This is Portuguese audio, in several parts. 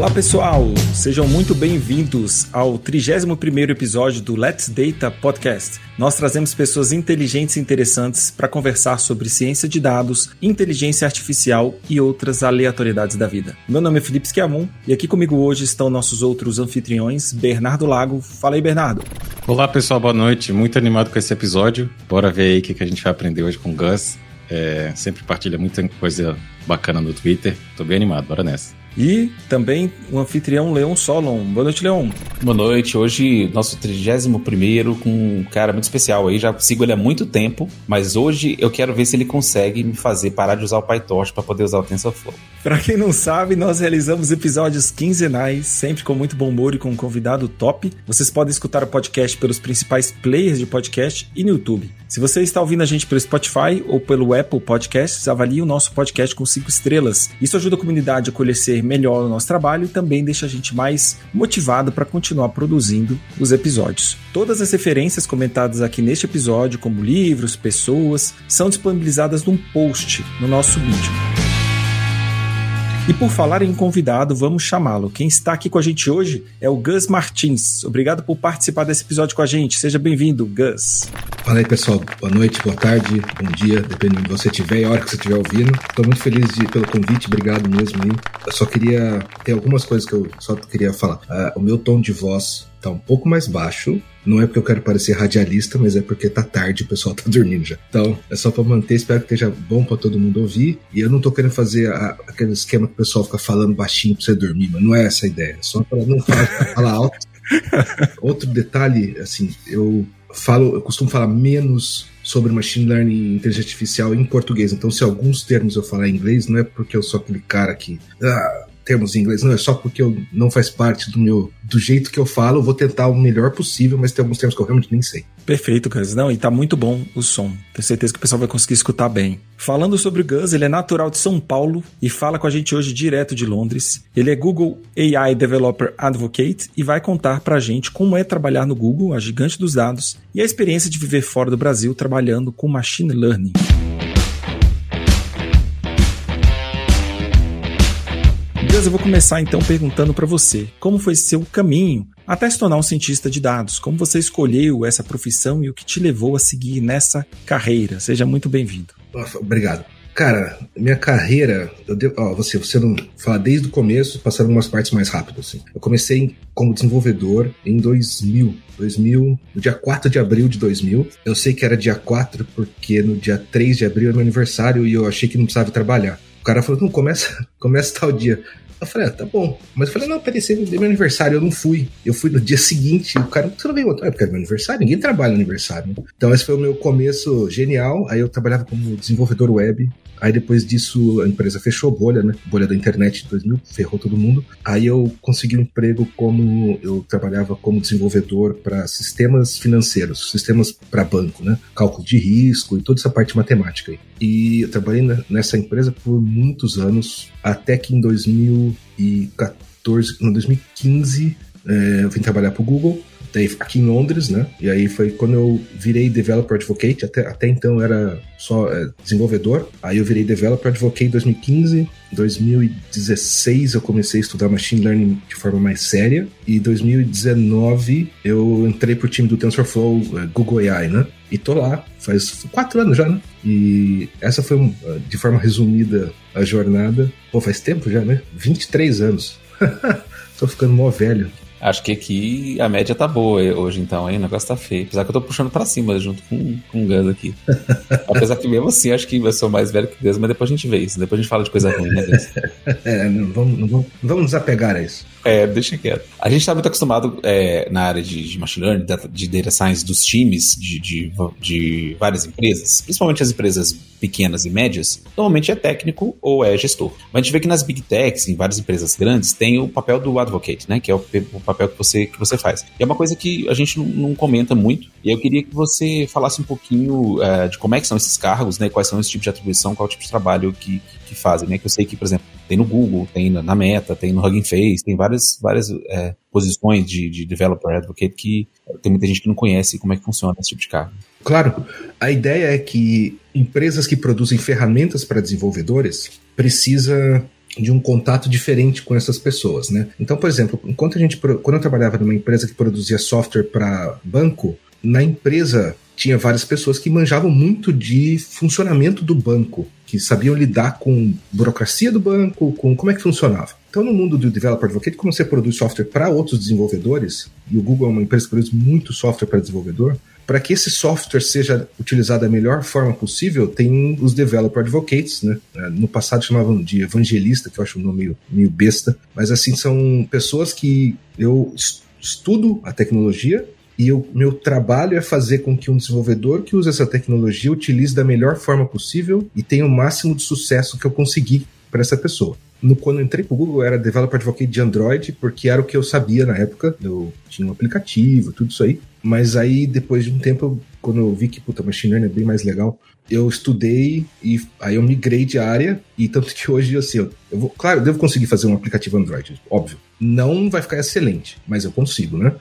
Olá pessoal, sejam muito bem-vindos ao 31º episódio do Let's Data Podcast. Nós trazemos pessoas inteligentes e interessantes para conversar sobre ciência de dados, inteligência artificial e outras aleatoriedades da vida. Meu nome é Felipe Schiavon e aqui comigo hoje estão nossos outros anfitriões, Bernardo Lago. Fala aí, Bernardo. Olá pessoal, boa noite. Muito animado com esse episódio. Bora ver aí o que a gente vai aprender hoje com o Gus. É, sempre partilha muita coisa bacana no Twitter. Tô bem animado, bora nessa. E também o anfitrião Leon Solon. Boa noite, Leon. Boa noite. Hoje, nosso 31 com um cara muito especial aí. Já sigo ele há muito tempo, mas hoje eu quero ver se ele consegue me fazer parar de usar o PyTorch para poder usar o TensorFlow. Para quem não sabe, nós realizamos episódios quinzenais, sempre com muito bom humor e com um convidado top. Vocês podem escutar o podcast pelos principais players de podcast e no YouTube. Se você está ouvindo a gente pelo Spotify ou pelo Apple Podcasts, avalie o nosso podcast com cinco estrelas. Isso ajuda a comunidade a conhecer melhor o nosso trabalho e também deixa a gente mais motivado para continuar produzindo os episódios. Todas as referências comentadas aqui neste episódio, como livros, pessoas, são disponibilizadas num post no nosso vídeo. E por falar em convidado, vamos chamá-lo. Quem está aqui com a gente hoje é o Gus Martins. Obrigado por participar desse episódio com a gente. Seja bem-vindo, Gus. Fala aí, pessoal. Boa noite, boa tarde, bom dia, dependendo de você estiver e a hora que você estiver ouvindo. Estou muito feliz de, pelo convite, obrigado mesmo aí. Eu só queria. Tem algumas coisas que eu só queria falar. Uh, o meu tom de voz tá um pouco mais baixo. Não é porque eu quero parecer radialista, mas é porque tá tarde, o pessoal tá dormindo já. Então, é só para manter, espero que esteja bom para todo mundo ouvir. E eu não tô querendo fazer a, aquele esquema que o pessoal fica falando baixinho pra você dormir, mas não é essa a ideia. É só para não falar, falar alto. Outro detalhe, assim, eu falo, eu costumo falar menos sobre machine learning e inteligência artificial em português. Então, se alguns termos eu falar em inglês, não é porque eu sou aquele cara que ah, termos em inglês, não é só porque eu não faz parte do meu do jeito que eu falo, eu vou tentar o melhor possível, mas tem alguns termos que eu realmente nem sei. Perfeito, Gus. Não, e tá muito bom o som. Tenho certeza que o pessoal vai conseguir escutar bem. Falando sobre o Gus, ele é natural de São Paulo e fala com a gente hoje direto de Londres. Ele é Google AI Developer Advocate e vai contar pra gente como é trabalhar no Google, a gigante dos dados, e a experiência de viver fora do Brasil trabalhando com machine learning. Eu vou começar então perguntando para você, como foi seu caminho até se tornar um cientista de dados? Como você escolheu essa profissão e o que te levou a seguir nessa carreira? Seja muito bem-vindo. Obrigado. Cara, minha carreira, eu devo, ó, você, você não fala desde o começo, passando algumas partes mais rápido, assim. Eu comecei como desenvolvedor em 2000, 2000, no dia 4 de abril de 2000. Eu sei que era dia 4 porque no dia 3 de abril era meu aniversário e eu achei que não precisava trabalhar. O cara falou, não, começa, começa tal dia. Eu falei, ah, tá bom. Mas eu falei, não, peraí, você deu meu aniversário, eu não fui. Eu fui no dia seguinte, o cara, você não veio ontem? É porque é meu aniversário, ninguém trabalha no aniversário. Então esse foi o meu começo genial. Aí eu trabalhava como desenvolvedor web. Aí depois disso a empresa fechou bolha, né? Bolha da internet de 2000, ferrou todo mundo. Aí eu consegui um emprego como eu trabalhava como desenvolvedor para sistemas financeiros, sistemas para banco, né? Cálculo de risco e toda essa parte matemática aí. E eu trabalhei nessa empresa por muitos anos, até que em 2014, no 2015, é, eu vim trabalhar para o Google aqui em Londres, né? E aí foi quando eu virei Developer Advocate, até, até então era só é, desenvolvedor. Aí eu virei Developer Advocate em 2015. Em 2016 eu comecei a estudar Machine Learning de forma mais séria. E em 2019 eu entrei pro time do TensorFlow é, Google AI, né? E tô lá, faz quatro anos já, né? E essa foi, de forma resumida, a jornada. Pô, faz tempo já, né? 23 anos. tô ficando mó velho. Acho que aqui a média tá boa hoje, então, hein? O negócio tá feio. Apesar que eu tô puxando pra cima junto com, com o Gus aqui. Apesar que mesmo assim, acho que eu sou mais velho que o Gus, mas depois a gente vê isso. Depois a gente fala de coisa ruim, né, Gus? é, não vamos, não vamos, não vamos desapegar a isso. É, deixa quieto. A gente está muito acostumado é, na área de, de machine learning, de data science, dos times de, de, de, várias empresas, principalmente as empresas pequenas e médias, normalmente é técnico ou é gestor. Mas a gente vê que nas big techs, em várias empresas grandes, tem o papel do advocate, né? Que é o, o papel que você, que você faz. E é uma coisa que a gente não, não comenta muito, e eu queria que você falasse um pouquinho é, de como é que são esses cargos, né? Quais são esse tipo de atribuição, qual é o tipo de trabalho que, que fazem, né? Que eu sei que, por exemplo, tem no Google, tem na Meta, tem no Hugging Face, tem várias, várias é, posições de, de developer advocate que tem muita gente que não conhece como é que funciona esse tipo de cargo. Claro, a ideia é que empresas que produzem ferramentas para desenvolvedores precisa de um contato diferente com essas pessoas, né? Então, por exemplo, enquanto a gente, quando eu trabalhava numa empresa que produzia software para banco, na empresa tinha várias pessoas que manjavam muito de funcionamento do banco, que sabiam lidar com burocracia do banco, com como é que funcionava. Então, no mundo do Developer Advocate, como você produz software para outros desenvolvedores, e o Google é uma empresa que produz muito software para desenvolvedor, para que esse software seja utilizado da melhor forma possível, tem os Developer Advocates, né? É, no passado chamavam de evangelista, que eu acho um nome meio, meio besta, mas assim, são pessoas que eu estudo a tecnologia e o meu trabalho é fazer com que um desenvolvedor que usa essa tecnologia utilize da melhor forma possível e tenha o máximo de sucesso que eu conseguir para essa pessoa. No, quando eu entrei pro Google, eu era Developer Advocate de Android, porque era o que eu sabia na época. Eu tinha um aplicativo, tudo isso aí. Mas aí, depois de um tempo, quando eu vi que, puta, machine learning é bem mais legal, eu estudei e aí eu migrei de área. E tanto que hoje, assim, eu, eu vou, claro, eu devo conseguir fazer um aplicativo Android, óbvio. Não vai ficar excelente, mas eu consigo, né?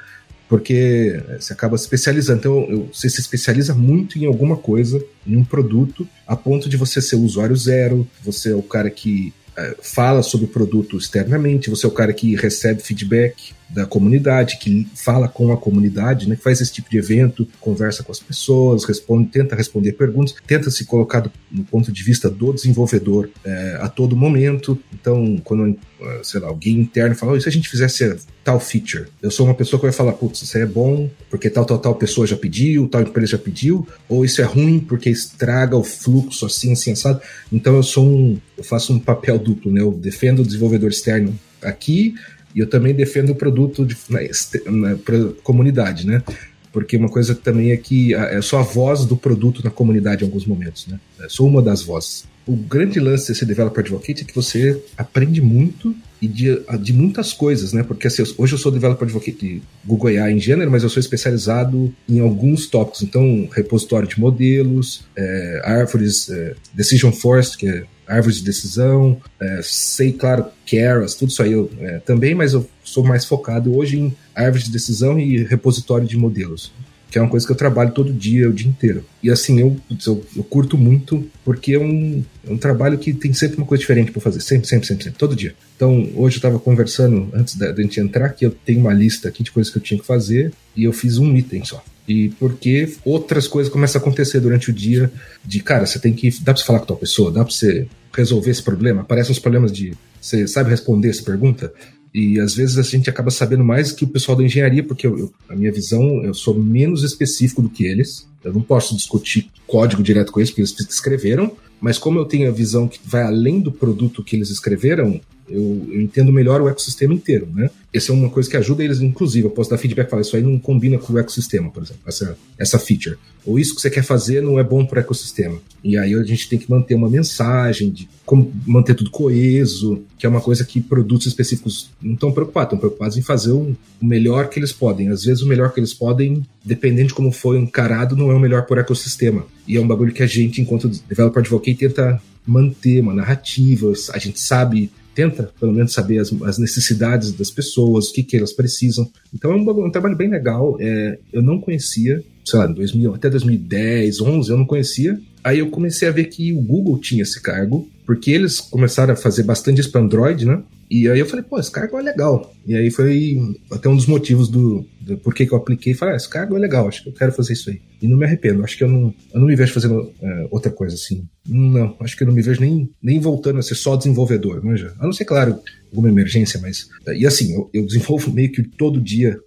Porque você acaba se especializando. Então, você se especializa muito em alguma coisa, em um produto, a ponto de você ser o usuário zero, você é o cara que é, fala sobre o produto externamente, você é o cara que recebe feedback, da comunidade, que fala com a comunidade, né, que faz esse tipo de evento, conversa com as pessoas, responde, tenta responder perguntas, tenta se colocar do, no ponto de vista do desenvolvedor é, a todo momento. Então, quando, é, sei lá, alguém interno fala, oh, e se a gente fizesse tal feature? Eu sou uma pessoa que vai falar, putz, isso é bom porque tal, tal, tal pessoa já pediu, tal empresa já pediu, ou isso é ruim porque estraga o fluxo assim, assim, assado. Então, eu sou um, eu faço um papel duplo, né? Eu defendo o desenvolvedor externo aqui, e eu também defendo o produto de, na, na comunidade, né? Porque uma coisa também é que é só a voz do produto na comunidade em alguns momentos, né? Eu sou uma das vozes. O grande lance desse Developer Advocate é que você aprende muito e de, de muitas coisas, né? Porque assim, hoje eu sou Developer Advocate de Google AI em gênero, mas eu sou especializado em alguns tópicos. Então, repositório de modelos, é, árvores, é, Decision Forest, que é árvores de decisão, é, sei, claro, Keras, tudo isso aí eu, é, também, mas eu sou mais focado hoje em árvores de decisão e repositório de modelos, que é uma coisa que eu trabalho todo dia, o dia inteiro. E assim, eu, eu, eu curto muito, porque é um, é um trabalho que tem sempre uma coisa diferente para fazer, sempre, sempre, sempre, sempre, todo dia. Então, hoje eu estava conversando, antes da, gente entrar, que eu tenho uma lista aqui de coisas que eu tinha que fazer, e eu fiz um item só e porque outras coisas começam a acontecer durante o dia de, cara, você tem que, dá pra você falar com tua pessoa, dá pra você resolver esse problema, aparecem os problemas de, você sabe responder essa pergunta? E às vezes a gente acaba sabendo mais que o pessoal da engenharia, porque eu, eu, a minha visão, eu sou menos específico do que eles. Eu não posso discutir código direto com eles, porque eles escreveram, mas como eu tenho a visão que vai além do produto que eles escreveram, eu, entendo melhor o ecossistema inteiro, né? Essa é uma coisa que ajuda eles, inclusive. Eu posso dar feedback e falar, isso aí não combina com o ecossistema, por exemplo, essa, essa feature. Ou isso que você quer fazer não é bom para o ecossistema. E aí a gente tem que manter uma mensagem de como manter tudo coeso, que é uma coisa que produtos específicos não estão preocupados, estão preocupados em fazer o, o melhor que eles podem. Às vezes o melhor que eles podem, dependendo de como foi encarado, não é o melhor por ecossistema. E é um bagulho que a gente, enquanto developer advocate, tenta manter uma narrativa, a gente sabe tenta, pelo menos, saber as, as, necessidades das pessoas, o que, que elas precisam. Então é um, um trabalho bem legal. É, eu não conhecia, sei lá, 2000, até 2010, 11, eu não conhecia. Aí eu comecei a ver que o Google tinha esse cargo, porque eles começaram a fazer bastante isso para Android, né? E aí eu falei, pô, esse cargo é legal. E aí foi até um dos motivos do, do que eu apliquei. Falei, ah, esse cargo é legal, acho que eu quero fazer isso aí. E não me arrependo, acho que eu não, eu não me vejo fazendo é, outra coisa assim. Não, acho que eu não me vejo nem, nem voltando a ser só desenvolvedor, manja. A não ser, claro, alguma emergência, mas. E assim, eu, eu desenvolvo meio que todo dia.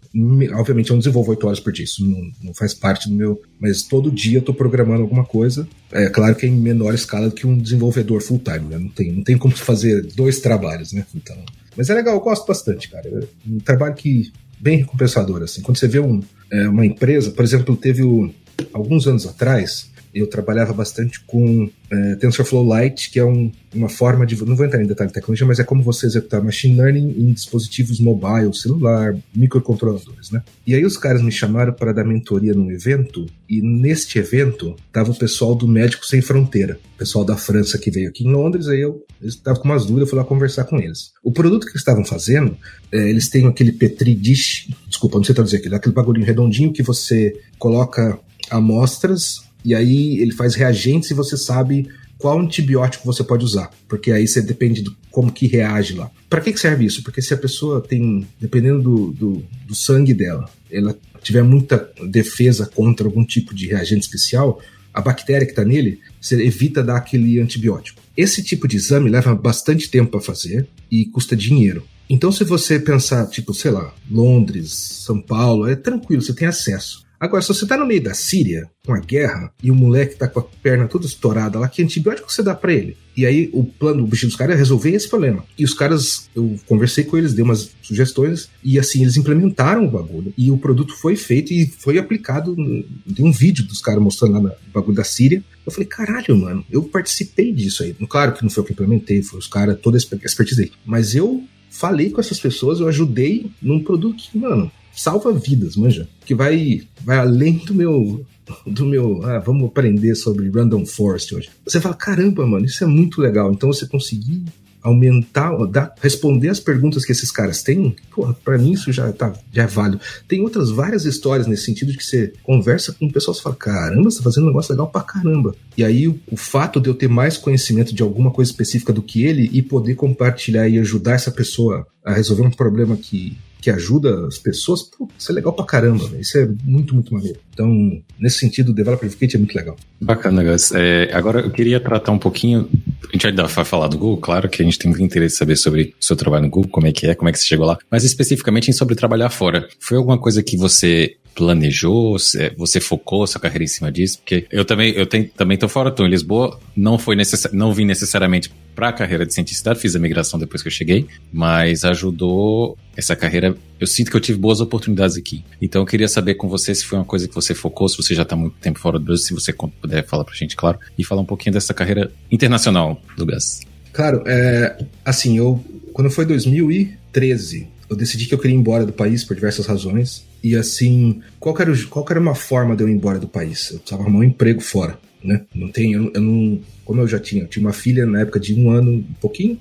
Obviamente, eu não desenvolvo oito horas por dia, isso não, não faz parte do meu. Mas todo dia eu tô programando alguma coisa. É claro que é em menor escala do que um desenvolvedor full-time, né? Não tem, não tem como fazer dois trabalhos, né? Então. Mas é legal, eu gosto bastante, cara. É um trabalho que bem recompensador, assim. Quando você vê um, é, uma empresa, por exemplo, teve o, alguns anos atrás, eu trabalhava bastante com é, TensorFlow Lite, que é um, uma forma de. Não vou entrar em detalhe de tecnologia, mas é como você executar machine learning em dispositivos mobile, celular, microcontroladores, né? E aí os caras me chamaram para dar mentoria num evento, e neste evento tava o pessoal do Médico Sem Fronteira, o pessoal da França que veio aqui em Londres, aí eu estava com umas dúvidas, eu fui lá conversar com eles. O produto que eles estavam fazendo, é, eles têm aquele Petri dish, desculpa, não sei traduzir aquilo, aquele bagulhinho redondinho que você coloca amostras e aí ele faz reagentes e você sabe qual antibiótico você pode usar, porque aí você depende de como que reage lá. Para que, que serve isso? Porque se a pessoa tem, dependendo do, do, do sangue dela, ela tiver muita defesa contra algum tipo de reagente especial, a bactéria que está nele, você evita dar aquele antibiótico. Esse tipo de exame leva bastante tempo para fazer e custa dinheiro. Então, se você pensar, tipo, sei lá, Londres, São Paulo, é tranquilo, você tem acesso. Agora, se você tá no meio da Síria, com a guerra, e o moleque tá com a perna toda estourada lá, que antibiótico você dá para ele? E aí, o plano, o objetivo dos caras é resolver esse problema. E os caras, eu conversei com eles, dei umas sugestões, e assim, eles implementaram o bagulho. E o produto foi feito e foi aplicado. Tem um vídeo dos caras mostrando lá no bagulho da Síria. Eu falei, caralho, mano, eu participei disso aí. Claro que não foi eu que implementei, foi os caras, toda a expertise aí. Mas eu falei com essas pessoas, eu ajudei num produto que, mano, salva vidas, manja. Que vai, vai além do meu. Do meu. Ah, vamos aprender sobre Random Forest hoje. Você fala, caramba, mano, isso é muito legal. Então você conseguir aumentar, dar, responder as perguntas que esses caras têm, porra, pra mim isso já, tá, já é válido. Tem outras várias histórias nesse sentido de que você conversa com o pessoal e fala, caramba, você tá fazendo um negócio legal pra caramba. E aí o, o, fato de eu ter mais conhecimento de alguma coisa específica do que ele e poder compartilhar e ajudar essa pessoa a resolver um problema que que ajuda as pessoas, pô, isso é legal pra caramba, isso é muito, muito maneiro. Então, nesse sentido, o Developer Advocate é muito legal. Bacana, Gus. É, agora eu queria tratar um pouquinho, a gente vai falar do Google, claro que a gente tem muito interesse em saber sobre o seu trabalho no Google, como é que é, como é que você chegou lá, mas especificamente sobre trabalhar fora. Foi alguma coisa que você planejou? Você focou sua carreira em cima disso? Porque eu também, eu tenho, também tô fora, tô em Lisboa, não foi necess, não vim necessariamente para a carreira de cientista, fiz a migração depois que eu cheguei, mas ajudou essa carreira. Eu sinto que eu tive boas oportunidades aqui. Então eu queria saber com você se foi uma coisa que você focou, se você já está muito tempo fora do Brasil, se você puder falar pra gente, claro, e falar um pouquinho dessa carreira internacional do Gas. Claro, é, assim, eu quando foi 2013, eu decidi que eu queria ir embora do país por diversas razões. E assim, qual era, qual era uma forma de eu ir embora do país? Eu precisava arrumar um emprego fora, né? Não tem, eu, eu não, como eu já tinha, eu tinha uma filha na época de um ano, um pouquinho,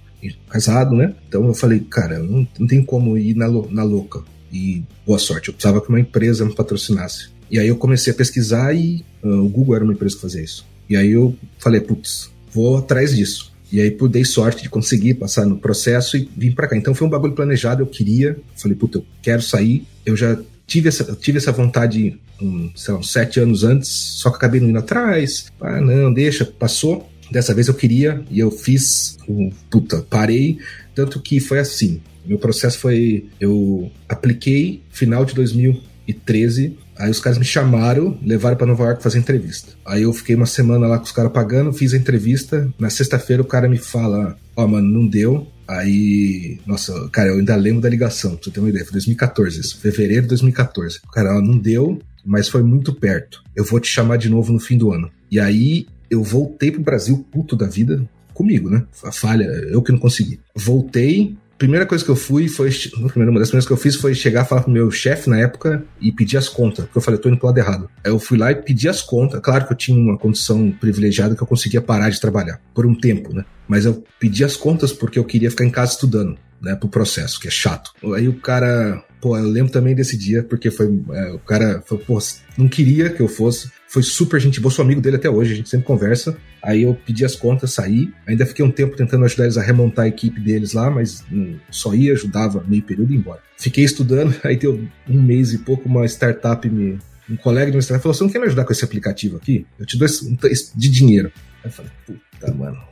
casado, né? Então eu falei, cara, não, não tem como ir na, na louca. E boa sorte, eu precisava que uma empresa me patrocinasse. E aí eu comecei a pesquisar e uh, o Google era uma empresa que fazia isso. E aí eu falei, putz, vou atrás disso. E aí dei sorte de conseguir passar no processo e vim para cá. Então foi um bagulho planejado, eu queria. Falei, puta, eu quero sair. Eu já tive essa, tive essa vontade um, sei lá, uns sete anos antes, só que acabei não indo atrás. Ah, não, deixa, passou. Dessa vez eu queria e eu fiz, um, puta, parei. Tanto que foi assim. Meu processo foi. Eu apliquei final de 2013 Aí os caras me chamaram, levaram para Nova York fazer entrevista. Aí eu fiquei uma semana lá com os caras pagando, fiz a entrevista. Na sexta-feira o cara me fala: Ó, oh, mano, não deu. Aí, nossa, cara, eu ainda lembro da ligação, pra você ter uma ideia. Foi 2014, isso, fevereiro de 2014. O cara, não deu, mas foi muito perto. Eu vou te chamar de novo no fim do ano. E aí eu voltei pro Brasil, puto da vida, comigo, né? A falha, eu que não consegui. Voltei, primeira coisa que eu fui foi. Uma das primeiras que eu fiz foi chegar, falar pro meu chefe na época e pedir as contas. Porque eu falei, eu tô indo pro lado errado. Aí eu fui lá e pedi as contas. Claro que eu tinha uma condição privilegiada que eu conseguia parar de trabalhar por um tempo, né? Mas eu pedi as contas porque eu queria ficar em casa estudando, né? Pro processo, que é chato. Aí o cara. Pô, eu lembro também desse dia, porque foi. É, o cara pô, não queria que eu fosse foi super gente boa, sou amigo dele até hoje, a gente sempre conversa. Aí eu pedi as contas, saí. Ainda fiquei um tempo tentando ajudar eles a remontar a equipe deles lá, mas só ia, ajudava meio período e embora. Fiquei estudando, aí deu um mês e pouco, uma startup me. Um colega de uma startup falou: Você não quer me ajudar com esse aplicativo aqui? Eu te dou esse, de dinheiro. Aí eu falei: Puta, mano.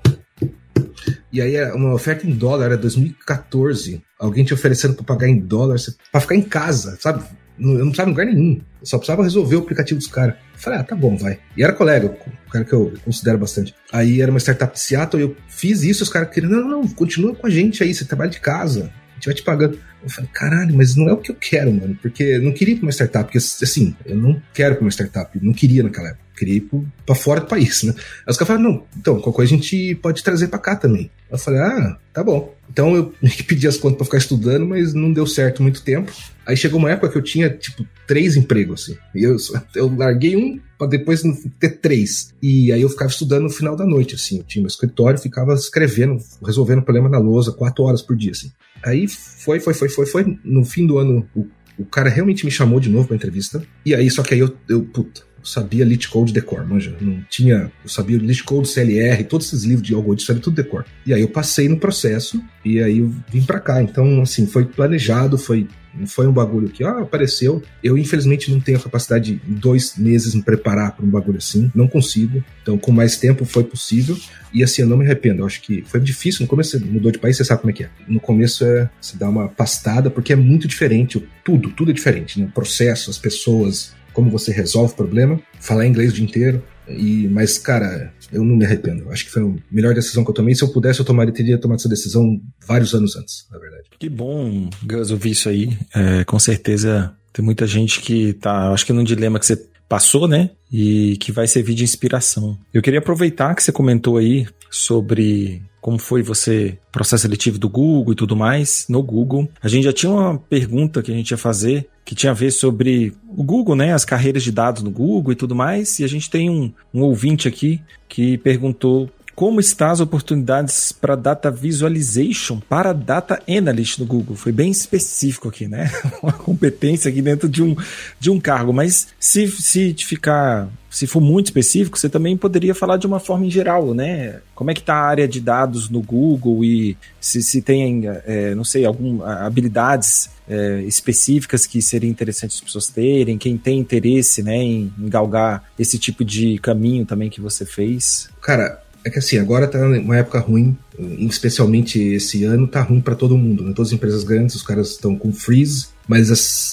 E aí uma oferta em dólar, era 2014. Alguém te oferecendo para pagar em dólar, para ficar em casa, sabe? Eu não precisava em lugar nenhum. Eu só precisava resolver o aplicativo dos caras. Falei, ah, tá bom, vai. E era colega, o cara que eu considero bastante. Aí era uma startup de Seattle, eu fiz isso, os caras queriam, não, não, continua com a gente aí, você trabalha de casa, a gente vai te pagando. Eu falei, caralho, mas não é o que eu quero, mano, porque eu não queria ir pra uma startup, porque assim, eu não quero pra uma startup, não queria naquela época ir pra fora do país, né? Aí os caras falaram, não, então, qualquer coisa a gente pode trazer pra cá também. Eu falei, ah, tá bom. Então eu pedi as contas pra ficar estudando, mas não deu certo muito tempo. Aí chegou uma época que eu tinha, tipo, três empregos, assim. E eu, eu larguei um pra depois ter três. E aí eu ficava estudando no final da noite, assim. Eu tinha meu escritório, ficava escrevendo, resolvendo problema na lousa, quatro horas por dia, assim. Aí foi, foi, foi, foi, foi. No fim do ano, o o cara realmente me chamou de novo pra entrevista. E aí, só que aí eu, eu puta, sabia lit code decor, manja. Não tinha. Eu sabia lit code, CLR, todos esses livros de algoritmos, sabia tudo decor. E aí eu passei no processo e aí eu vim para cá. Então, assim, foi planejado, foi não foi um bagulho que ah, apareceu. Eu, infelizmente, não tenho a capacidade de, em dois meses, me preparar para um bagulho assim. Não consigo. Então, com mais tempo foi possível. E assim, eu não me arrependo. Eu acho que foi difícil. No começo você mudou de país, você sabe como é que é. No começo é se dá uma pastada, porque é muito diferente. Tudo, tudo é diferente. Né? O processo, as pessoas, como você resolve o problema. Falar inglês o dia inteiro. E, mas, cara, eu não me arrependo. Acho que foi a melhor decisão que eu tomei. Se eu pudesse, eu tomaria, teria tomado essa decisão vários anos antes, na verdade. Que bom, Gus, ouvir isso aí. É, com certeza tem muita gente que tá, acho que num dilema que você passou, né? E que vai servir de inspiração. Eu queria aproveitar que você comentou aí sobre como foi você processo seletivo do Google e tudo mais no Google. A gente já tinha uma pergunta que a gente ia fazer que tinha a ver sobre o Google, né, as carreiras de dados no Google e tudo mais. E a gente tem um, um ouvinte aqui que perguntou como está as oportunidades para data visualization para data analyst no Google? Foi bem específico aqui, né? Uma competência aqui dentro de um, de um cargo. Mas se, se ficar, se for muito específico, você também poderia falar de uma forma em geral, né? Como é que está a área de dados no Google e se, se tem, é, não sei, algumas habilidades é, específicas que seria interessante as pessoas terem, quem tem interesse, né, em, em galgar esse tipo de caminho também que você fez? Cara, é que assim, agora tá uma época ruim, especialmente esse ano, tá ruim para todo mundo, né? Todas as empresas grandes, os caras estão com freeze, mas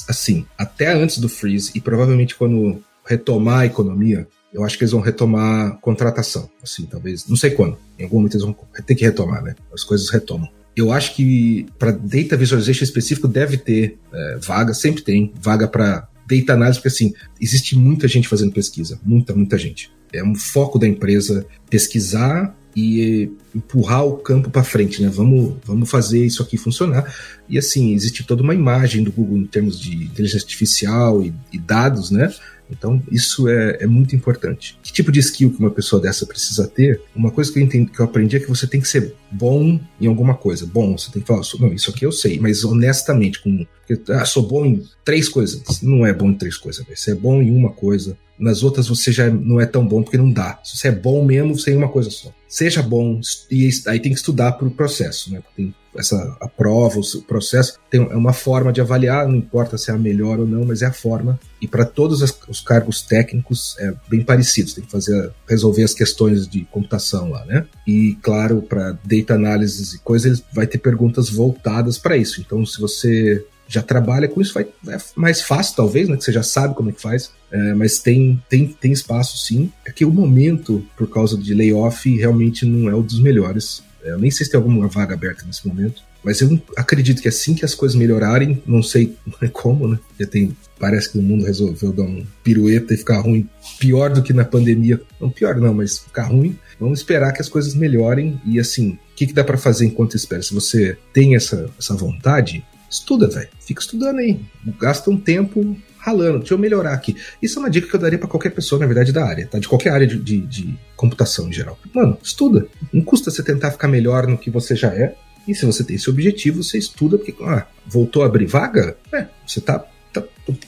assim, até antes do freeze e provavelmente quando retomar a economia, eu acho que eles vão retomar contratação, assim, talvez, não sei quando. Em algum momento eles vão ter que retomar, né? As coisas retomam. Eu acho que para data visualization específico deve ter é, vaga, sempre tem vaga para data analysis, porque assim, existe muita gente fazendo pesquisa, muita, muita gente. É um foco da empresa pesquisar e empurrar o campo para frente, né? Vamos, vamos fazer isso aqui funcionar. E assim, existe toda uma imagem do Google em termos de inteligência artificial e, e dados, né? Então, isso é, é, muito importante. Que tipo de skill que uma pessoa dessa precisa ter? Uma coisa que eu, entendi, que eu aprendi é que você tem que ser bom em alguma coisa. Bom, você tem que falar, não, isso aqui eu sei, mas honestamente, com, ah, sou bom em três coisas. Não é bom em três coisas, você é bom em uma coisa, nas outras você já não é tão bom porque não dá. Se você é bom mesmo, você é uma coisa só. Seja bom, e aí tem que estudar para o processo, né? Tem essa a prova, o processo, tem é uma forma de avaliar, não importa se é a melhor ou não, mas é a forma. E para todos os cargos técnicos é bem parecido, tem que fazer resolver as questões de computação lá, né? E claro, para data analysis e coisas, vai ter perguntas voltadas para isso. Então, se você já trabalha com isso, vai, é mais fácil, talvez, né? Que você já sabe como é que faz. É, mas tem, tem, tem espaço sim. É que o momento, por causa de layoff, realmente não é o dos melhores. É, eu nem sei se tem alguma vaga aberta nesse momento. Mas eu acredito que assim que as coisas melhorarem, não sei como, né? Já tem, parece que o mundo resolveu dar um pirueta e ficar ruim, pior do que na pandemia. Não pior não, mas ficar ruim. Vamos esperar que as coisas melhorem e assim, o que, que dá para fazer enquanto espera? Se você tem essa, essa vontade, Estuda, velho. Fica estudando aí. Gasta um tempo ralando. Deixa eu melhorar aqui. Isso é uma dica que eu daria para qualquer pessoa, na verdade, da área, tá? De qualquer área de, de, de, computação em geral. Mano, estuda. Não custa você tentar ficar melhor no que você já é. E se você tem esse objetivo, você estuda, porque, ah, voltou a abrir vaga? É, você tá, tá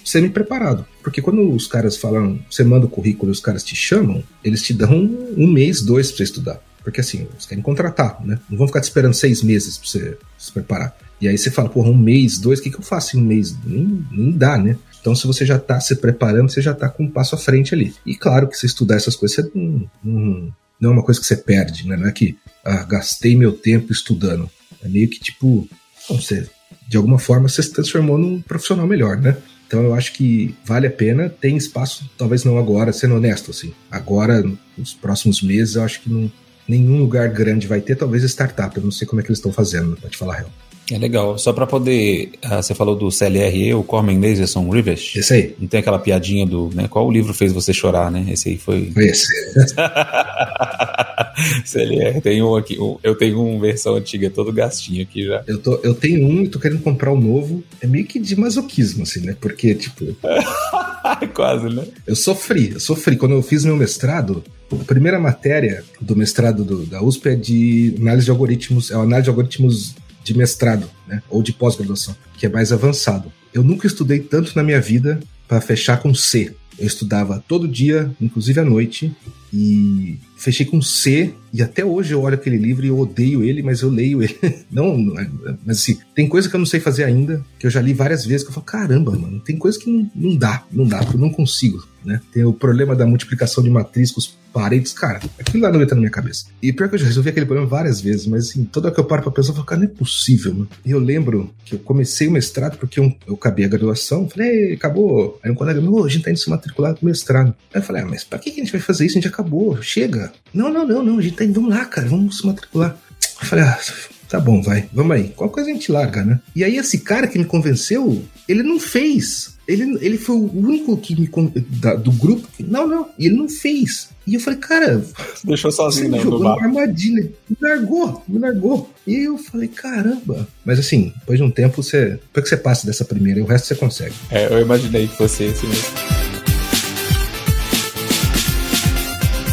semi-preparado. Porque quando os caras falam, você manda o currículo e os caras te chamam, eles te dão um, um mês, dois pra você estudar. Porque assim, eles querem contratar, né? Não vão ficar te esperando seis meses pra você se preparar. E aí você fala, porra, um mês, dois, o que, que eu faço em um mês? Nem, nem dá, né? Então, se você já está se preparando, você já está com um passo à frente ali. E claro que se estudar essas coisas, você não, não, é uma coisa que você perde, né? Não é que ah, gastei meu tempo estudando. É meio que tipo, não sei, de alguma forma você se transformou num profissional melhor, né? Então eu acho que vale a pena, tem espaço, talvez não agora, sendo honesto, assim. Agora, nos próximos meses, eu acho que não, nenhum lugar grande vai ter, talvez startup, eu não sei como é que eles estão fazendo, pra te falar real. É legal. Só para poder. Uh, você falou do CLRE, o Corman Laserson Rivers. Esse aí. Não tem aquela piadinha do. Né, qual o livro fez você chorar, né? Esse aí foi. Foi esse. CLR. Tem um aqui. Um, eu tenho uma versão antiga, todo gastinho aqui já. Eu, tô, eu tenho um e tô querendo comprar o um novo. É meio que de masoquismo, assim, né? Porque, tipo. Quase, né? Eu sofri, eu sofri. Quando eu fiz meu mestrado, a primeira matéria do mestrado do, da USP é de análise de algoritmos, é uma análise de algoritmos de mestrado, né? Ou de pós-graduação, que é mais avançado. Eu nunca estudei tanto na minha vida para fechar com C. Eu estudava todo dia, inclusive à noite, e fechei com C e até hoje eu olho aquele livro e eu odeio ele, mas eu leio ele. não, é, mas assim, tem coisa que eu não sei fazer ainda, que eu já li várias vezes, que eu falo, caramba, mano, tem coisa que não, não dá, não dá, eu não consigo, né? Tem o problema da multiplicação de matriz com os parentes, cara, aquilo lá não entra na minha cabeça. E pior que eu já resolvi aquele problema várias vezes, mas assim, toda que eu paro pra pensar, eu falo, cara, não é possível, mano. E eu lembro que eu comecei o mestrado porque eu, eu acabei a graduação, falei, acabou. Aí um colega meu, oh, a gente tá indo se matricular pro mestrado. Aí eu falei, ah, mas pra que a gente vai fazer isso? A gente acabou, chega. Não, não, não, não, a gente tá indo, vamos lá, cara, vamos se matricular. Eu falei, ah, tá bom, vai, vamos aí. Qual coisa a gente larga, né? E aí esse cara que me convenceu, ele não fez. Ele, ele foi o único que me da, do grupo. Que, não, não, ele não fez. E eu falei, cara. Deixou sozinho, né? Jogou uma armadilha. Me largou, me largou. E eu falei, caramba. Mas assim, depois de um tempo, você. Depois que você passa dessa primeira, o resto você consegue. É, eu imaginei que fosse esse mesmo.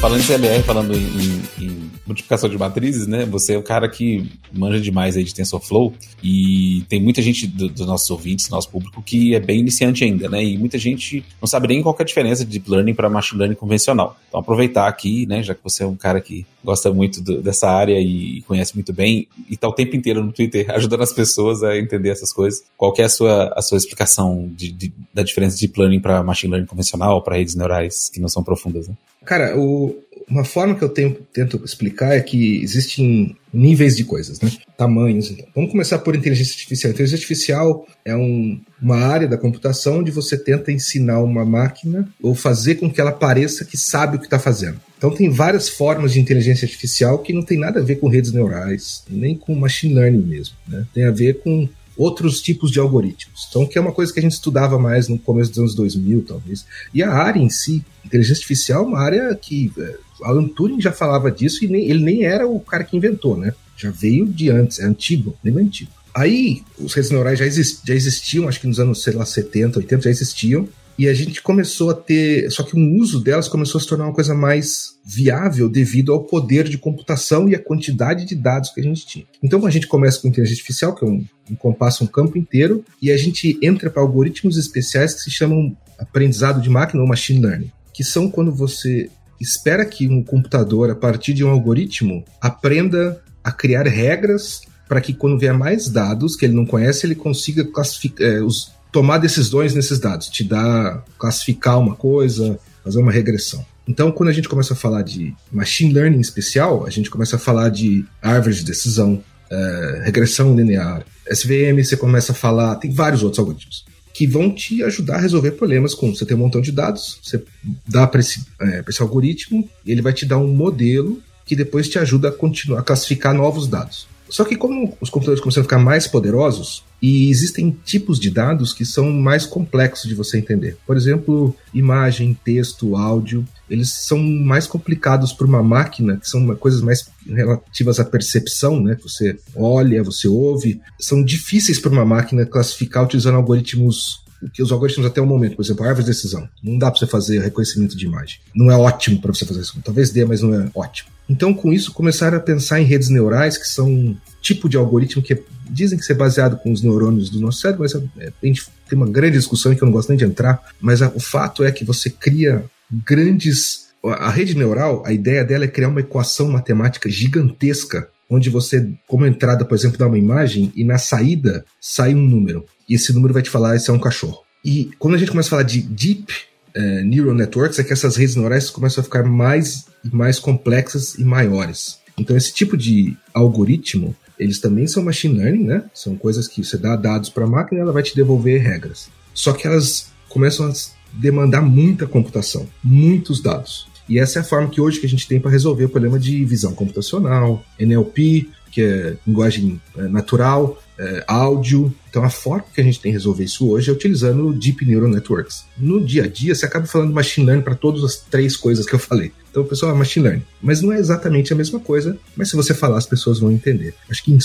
Falando de CLR, falando em, em, em, multiplicação de matrizes, né? Você é o cara que manja demais aí de TensorFlow e tem muita gente dos do nossos ouvintes, nosso público, que é bem iniciante ainda, né? E muita gente não sabe nem qual é a diferença de Deep Learning para Machine Learning convencional. Então aproveitar aqui, né? Já que você é um cara que gosta muito do, dessa área e conhece muito bem e tá o tempo inteiro no Twitter ajudando as pessoas a entender essas coisas. Qual é a sua, a sua explicação de, de, da diferença de Deep Learning para Machine Learning convencional, para redes neurais que não são profundas, né? Cara, o, uma forma que eu tenho, tento explicar é que existem níveis de coisas, né? Tamanhos. Então. Vamos começar por inteligência artificial. Inteligência artificial é um, uma área da computação onde você tenta ensinar uma máquina ou fazer com que ela pareça que sabe o que está fazendo. Então tem várias formas de inteligência artificial que não tem nada a ver com redes neurais, nem com machine learning mesmo. Né? Tem a ver com outros tipos de algoritmos. Então, que é uma coisa que a gente estudava mais no começo dos anos 2000, talvez. E a área em si, inteligência artificial, é uma área que é, Alan Turing já falava disso e nem, ele nem era o cara que inventou, né? Já veio de antes, é antigo, bem antigo. Aí, os redes neurais já, exist, já existiam, acho que nos anos, sei lá, 70, 80 já existiam, e a gente começou a ter. Só que o uso delas começou a se tornar uma coisa mais viável devido ao poder de computação e a quantidade de dados que a gente tinha. Então a gente começa com inteligência artificial, que é um, um compassa um campo inteiro, e a gente entra para algoritmos especiais que se chamam aprendizado de máquina ou machine learning, que são quando você espera que um computador, a partir de um algoritmo, aprenda a criar regras para que quando vier mais dados que ele não conhece, ele consiga classificar, é, os, tomar decisões nesses dados, te dar, classificar uma coisa, fazer uma regressão. Então, quando a gente começa a falar de machine learning especial, a gente começa a falar de árvores de decisão, é, regressão linear, SVM, você começa a falar, tem vários outros algoritmos que vão te ajudar a resolver problemas com você tem um montão de dados, você dá para esse, é, esse algoritmo, ele vai te dar um modelo que depois te ajuda a continuar a classificar novos dados. Só que como os computadores começam a ficar mais poderosos, e existem tipos de dados que são mais complexos de você entender. Por exemplo, imagem, texto, áudio, eles são mais complicados para uma máquina, que são coisas mais relativas à percepção, né? Você olha, você ouve, são difíceis para uma máquina classificar utilizando algoritmos que os algoritmos até o momento, por exemplo, a árvore de decisão, não dá para você fazer reconhecimento de imagem. Não é ótimo para você fazer isso. Talvez dê, mas não é ótimo. Então, com isso, começaram a pensar em redes neurais, que são um tipo de algoritmo que dizem que é baseado com os neurônios do nosso cérebro, mas é, tem uma grande discussão que eu não gosto nem de entrar. Mas a, o fato é que você cria grandes. A rede neural, a ideia dela é criar uma equação matemática gigantesca, onde você, como entrada, por exemplo, dá uma imagem e na saída sai um número. E esse número vai te falar se é um cachorro. E quando a gente começa a falar de deep uh, neural networks, é que essas redes neurais começam a ficar mais e mais complexas e maiores. Então, esse tipo de algoritmo, eles também são machine learning, né? São coisas que você dá dados para a máquina e ela vai te devolver regras. Só que elas começam a demandar muita computação, muitos dados. E essa é a forma que hoje que a gente tem para resolver o problema de visão computacional, NLP, que é linguagem é, natural, é, áudio. Então a forma que a gente tem de resolver isso hoje é utilizando Deep Neural Networks. No dia a dia, você acaba falando machine learning para todas as três coisas que eu falei. Então o pessoal é machine learning. Mas não é exatamente a mesma coisa, mas se você falar, as pessoas vão entender. Acho que em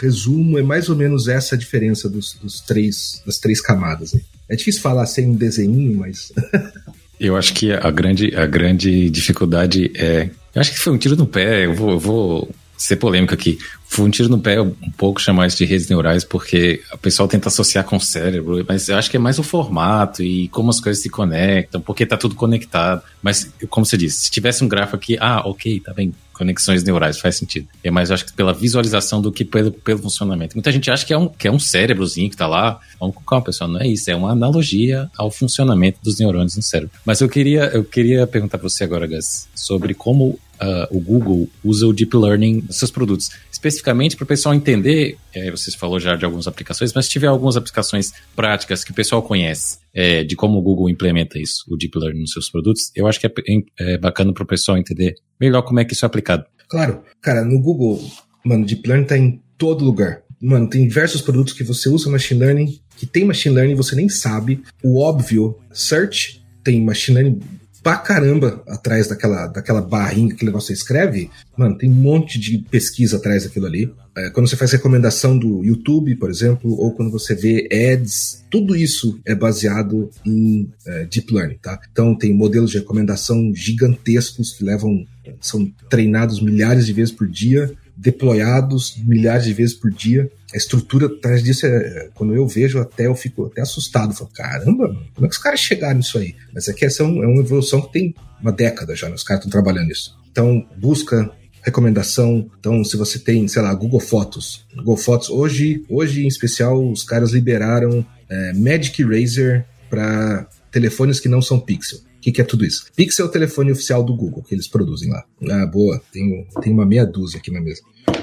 resumo é mais ou menos essa a diferença dos, dos três, das três camadas. É difícil falar sem um desenho, mas. eu acho que a grande, a grande dificuldade é. Eu acho que foi um tiro no pé. Eu vou, eu vou ser polêmico aqui. Foi um tiro no pé um pouco chamar isso de redes neurais, porque o pessoal tenta associar com o cérebro, mas eu acho que é mais o formato e como as coisas se conectam, porque tá tudo conectado. Mas, como você disse, se tivesse um gráfico aqui, ah, ok, tá bem, conexões neurais, faz sentido. É mais, eu acho que pela visualização do que pelo, pelo funcionamento. Muita gente acha que é um, que é um cérebrozinho que tá lá. Vamos com calma, pessoal, não é isso, é uma analogia ao funcionamento dos neurônios no cérebro. Mas eu queria, eu queria perguntar para você agora, Gus, sobre como uh, o Google usa o Deep Learning nos seus produtos. Especificamente para o pessoal entender, é, vocês falou já de algumas aplicações, mas se tiver algumas aplicações práticas que o pessoal conhece é, de como o Google implementa isso, o Deep Learning nos seus produtos, eu acho que é, é bacana para o pessoal entender melhor como é que isso é aplicado. Claro. Cara, no Google, mano, Deep Learning está em todo lugar. Mano, tem diversos produtos que você usa machine learning, que tem machine learning e você nem sabe. O óbvio, search tem machine learning pra caramba atrás daquela, daquela barrinha que você escreve, mano, tem um monte de pesquisa atrás daquilo ali. É, quando você faz recomendação do YouTube, por exemplo, ou quando você vê ads, tudo isso é baseado em é, deep learning, tá? Então tem modelos de recomendação gigantescos que levam, são treinados milhares de vezes por dia, deployados milhares de vezes por dia a estrutura atrás disso é. Quando eu vejo, até eu fico até assustado. Falo, caramba, como é que os caras chegaram nisso aí? Mas aqui essa é, é uma evolução que tem uma década já, né? os caras estão trabalhando nisso. Então, busca recomendação. Então, se você tem, sei lá, Google Fotos. Google Fotos, hoje, hoje em especial, os caras liberaram é, Magic Eraser para telefones que não são Pixel. Que, que, é tudo isso? Pixel é o telefone oficial do Google que eles produzem lá. Ah, boa. Tem, tem uma meia dúzia aqui na mesa.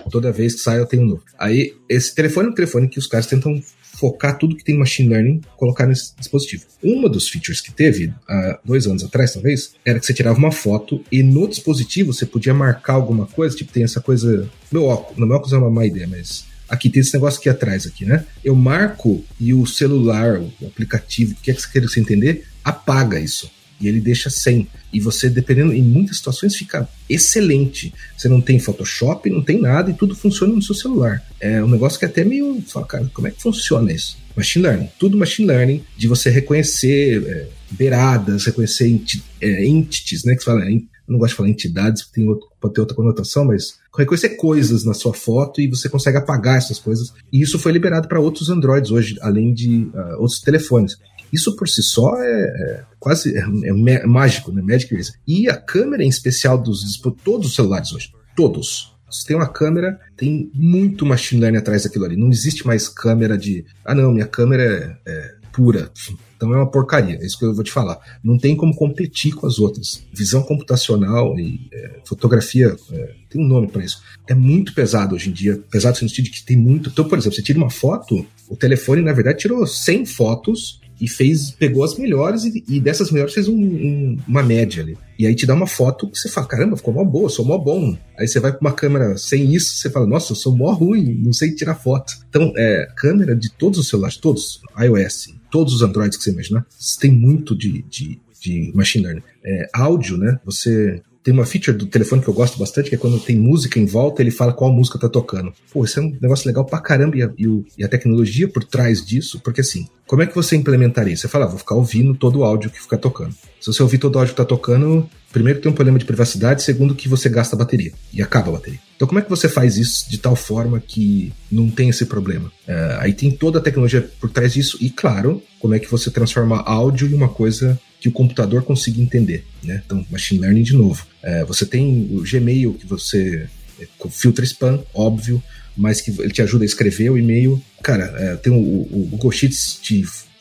Toda vez que sai eu tenho um novo. Aí, esse telefone é um telefone que os caras tentam focar tudo que tem machine learning, colocar nesse dispositivo. Uma dos features que teve há dois anos atrás, talvez, era que você tirava uma foto e no dispositivo você podia marcar alguma coisa, tipo, tem essa coisa. Meu óculos, no meu óculos é uma má ideia, mas aqui tem esse negócio aqui atrás, aqui, né? Eu marco e o celular, o aplicativo, o que é que você quer entender, apaga isso e ele deixa sem. E você, dependendo, em muitas situações, fica excelente. Você não tem Photoshop, não tem nada e tudo funciona no seu celular. É um negócio que é até meio. Fala, cara, como é que funciona isso? Machine learning. Tudo machine learning, de você reconhecer é, beiradas, reconhecer enti, é, entities, né? Que você fala, não gosto de falar entidades, tem outro, pode ter outra conotação, mas reconhecer coisas na sua foto e você consegue apagar essas coisas. E isso foi liberado para outros Androids hoje, além de uh, outros telefones. Isso por si só é, é quase é, é mágico, né? Magic Eraser. E a câmera em especial dos todos os celulares hoje, todos. Se tem uma câmera, tem muito machine learning atrás daquilo ali. Não existe mais câmera de, ah não, minha câmera é, é pura. Então é uma porcaria, é isso que eu vou te falar. Não tem como competir com as outras. Visão computacional e é, fotografia, é, tem um nome para isso. É muito pesado hoje em dia, pesado no sentido de que tem muito. Então, por exemplo, você tira uma foto, o telefone, na verdade, tirou 100 fotos e fez, pegou as melhores e, e dessas melhores fez um, um, uma média ali. E aí te dá uma foto que você fala, caramba, ficou mó boa, sou mó bom. Aí você vai com uma câmera sem isso, você fala, nossa, eu sou mó ruim, não sei tirar foto. Então, é, câmera de todos os celulares, todos, iOS, todos os Androids que você imaginar, tem muito de, de, de machine learning. É, áudio, né? Você tem uma feature do telefone que eu gosto bastante, que é quando tem música em volta, ele fala qual música tá tocando. Pô, isso é um negócio legal pra caramba e a, e, a tecnologia por trás disso, porque assim, como é que você implementaria? Você fala, ah, vou ficar ouvindo todo o áudio que fica tocando. Se você ouvir todo o áudio que tá tocando, primeiro tem um problema de privacidade, segundo que você gasta bateria e acaba a bateria. Então como é que você faz isso de tal forma que não tem esse problema? É, aí tem toda a tecnologia por trás disso e claro, como é que você transforma áudio em uma coisa que o computador consiga entender, né? Então machine learning de novo. É, você tem o Gmail que você é, filtra spam, óbvio, mas que ele te ajuda a escrever o e-mail. Cara, é, tem o, o, Google Sheets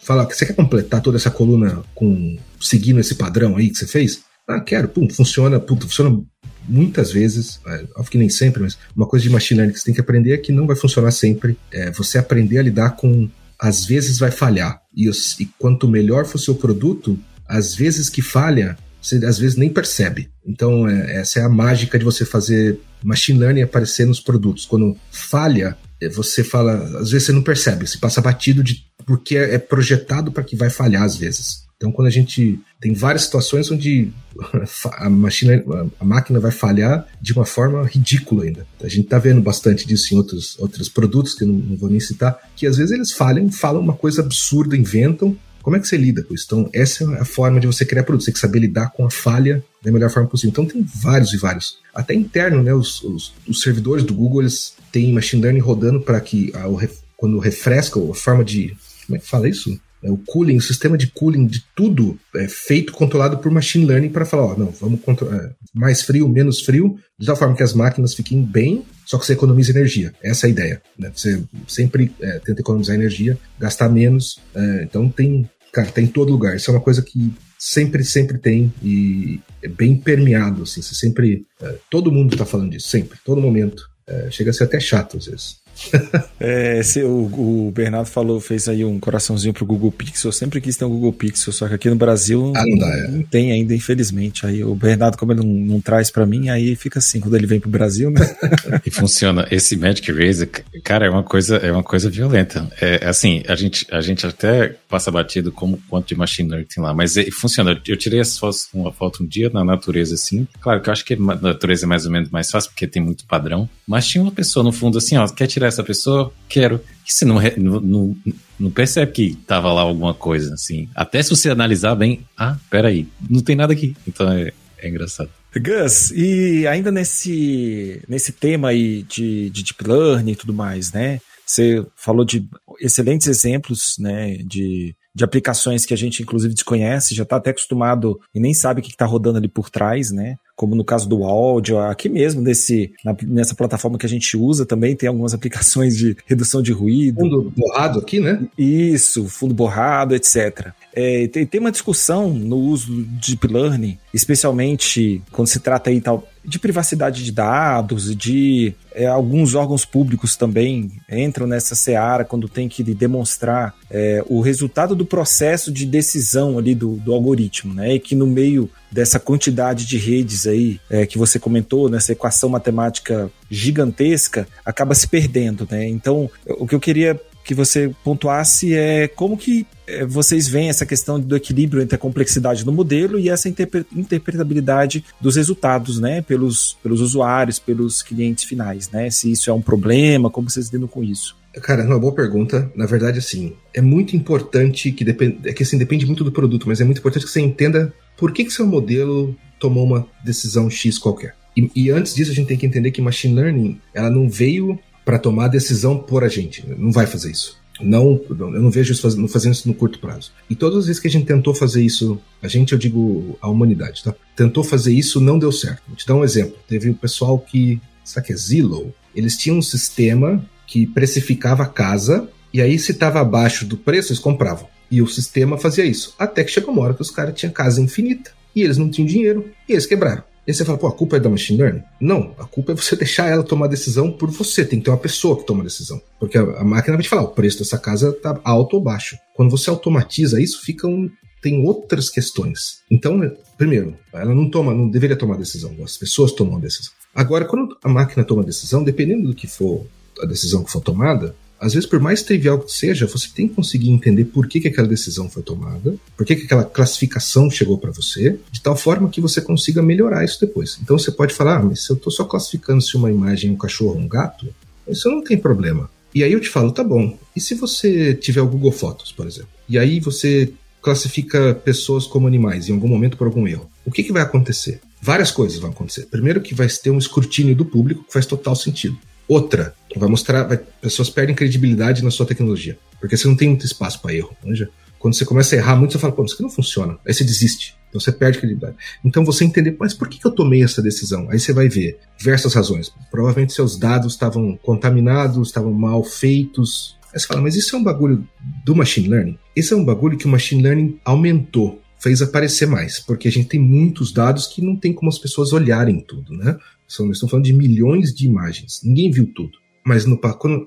fala que você quer completar toda essa coluna com seguindo esse padrão aí que você fez? Ah, quero, pum, funciona, pum, funciona muitas vezes, é, óbvio que nem sempre, mas uma coisa de machine learning que você tem que aprender é que não vai funcionar sempre. É você aprender a lidar com às vezes vai falhar. E, os, e quanto melhor for o seu produto, às vezes que falha, você às vezes nem percebe. Então, é, essa é a mágica de você fazer machine learning aparecer nos produtos. Quando falha, é, você fala, às vezes você não percebe, você passa batido de porque é, é projetado para que vai falhar às vezes. Então, quando a gente tem várias situações onde a, machine, a máquina vai falhar de uma forma ridícula ainda. A gente está vendo bastante disso em outros, outros produtos, que eu não, não vou nem citar, que às vezes eles falham, falam uma coisa absurda, inventam, Como é que você lida com isso? Então, essa é a forma de você criar produto. Você tem que saber lidar com a falha da melhor forma possível. Então, tem vários e vários. Até interno, né? Os, os, os servidores do Google, eles têm machine learning rodando para que, a, o, quando refresca a forma de. Como é que fala isso? É, o cooling, o sistema de cooling de tudo é feito, controlado por machine learning para falar, ó, não, vamos controlar é, mais frio, menos frio, de tal forma que as máquinas fiquem bem, só que você economiza energia. Essa é a ideia. Né? Você sempre é, tenta economizar energia, gastar menos. É, então tem, cara, tem em todo lugar. Isso é uma coisa que sempre, sempre tem e é bem permeado, assim. Você sempre, é, todo mundo está falando disso, sempre, todo momento. chega a ser até chato às vezes. é, se, o, o, Bernardo falou, fez aí um coraçãozinho pro Google Pixel. Eu sempre quis ter um Google Pixel, só que aqui no Brasil ah, não, dá, é. não, tem ainda, infelizmente. Aí o Bernardo, como ele não, não traz para mim, aí fica assim quando ele vem pro Brasil, né? e funciona. Esse Magic Razer, cara, é uma coisa, é uma coisa violenta. É assim, a gente, a gente até passa batido como quanto de machine learning tem lá, mas é, funciona. Eu tirei as fotos, uma foto um dia na natureza assim. Claro que eu acho que a natureza é mais ou menos mais fácil porque tem muito padrão, mas tinha uma pessoa no fundo assim, ó, quer tirar essa pessoa, quero. E você não, não, não percebe que tava lá alguma coisa, assim. Até se você analisar bem, ah, peraí, não tem nada aqui. Então é, é engraçado. Gus, e ainda nesse, nesse tema aí de, de deep learning e tudo mais, né? Você falou de excelentes exemplos, né, de, de aplicações que a gente inclusive desconhece, já está até acostumado e nem sabe o que está rodando ali por trás, né? Como no caso do áudio, aqui mesmo nesse, na, nessa plataforma que a gente usa também tem algumas aplicações de redução de ruído. Fundo borrado aqui, né? Isso, fundo borrado, etc. É, tem, tem uma discussão no uso do Deep Learning, especialmente quando se trata aí tal de privacidade de dados de é, alguns órgãos públicos também entram nessa seara quando tem que demonstrar é, o resultado do processo de decisão ali do, do algoritmo, né? E que no meio dessa quantidade de redes aí é, que você comentou, nessa equação matemática gigantesca, acaba se perdendo, né? Então, o que eu queria que você pontuasse é como que é, vocês veem essa questão do equilíbrio entre a complexidade do modelo e essa interpretabilidade dos resultados, né, pelos, pelos usuários, pelos clientes finais, né? Se isso é um problema, como vocês lidam com isso? Cara, é uma boa pergunta. Na verdade, assim, é muito importante que depende, é que assim depende muito do produto, mas é muito importante que você entenda por que que seu modelo tomou uma decisão X qualquer. E, e antes disso, a gente tem que entender que machine learning, ela não veio para tomar a decisão por a gente. Não vai fazer isso. Não, eu não vejo isso fazendo, isso no curto prazo. E todas as vezes que a gente tentou fazer isso, a gente, eu digo a humanidade, tá? Tentou fazer isso, não deu certo. Vou te dar um exemplo. Teve o um pessoal que, sabe que é Zillow? Eles tinham um sistema que precificava a casa e aí se estava abaixo do preço, eles compravam. E o sistema fazia isso. Até que chegou uma hora que os caras tinham casa infinita e eles não tinham dinheiro e eles quebraram. E você fala, pô, a culpa é da machine learning? Não, a culpa é você deixar ela tomar decisão por você. Tem que ter uma pessoa que toma a decisão. Porque a, a máquina vai te falar, o preço dessa casa tá alto ou baixo. Quando você automatiza isso, fica um, tem outras questões. Então, primeiro, ela não toma, não deveria tomar decisão, as pessoas tomam a decisão. Agora, quando a máquina toma a decisão, dependendo do que for a decisão que for tomada, às vezes, por mais trivial que seja, você tem que conseguir entender por que, que aquela decisão foi tomada, por que, que aquela classificação chegou para você, de tal forma que você consiga melhorar isso depois. Então você pode falar, ah, mas se eu estou só classificando se uma imagem é um cachorro ou um gato, isso não tem problema. E aí eu te falo, tá bom, e se você tiver o Google Fotos, por exemplo, e aí você classifica pessoas como animais em algum momento por algum erro, o que, que vai acontecer? Várias coisas vão acontecer. Primeiro que vai ter um escrutínio do público que faz total sentido. Outra, vai mostrar, vai, pessoas perdem credibilidade na sua tecnologia, porque você não tem muito espaço para erro. Manja? Quando você começa a errar muito, você fala, pô, isso aqui não funciona. Aí você desiste. Então você perde credibilidade. Então você entender, mas por que eu tomei essa decisão? Aí você vai ver diversas razões. Provavelmente seus dados estavam contaminados, estavam mal feitos. Aí você fala, mas isso é um bagulho do machine learning? Esse é um bagulho que o machine learning aumentou fez aparecer mais, porque a gente tem muitos dados que não tem como as pessoas olharem tudo, né? Nós estamos falando de milhões de imagens, ninguém viu tudo. Mas no,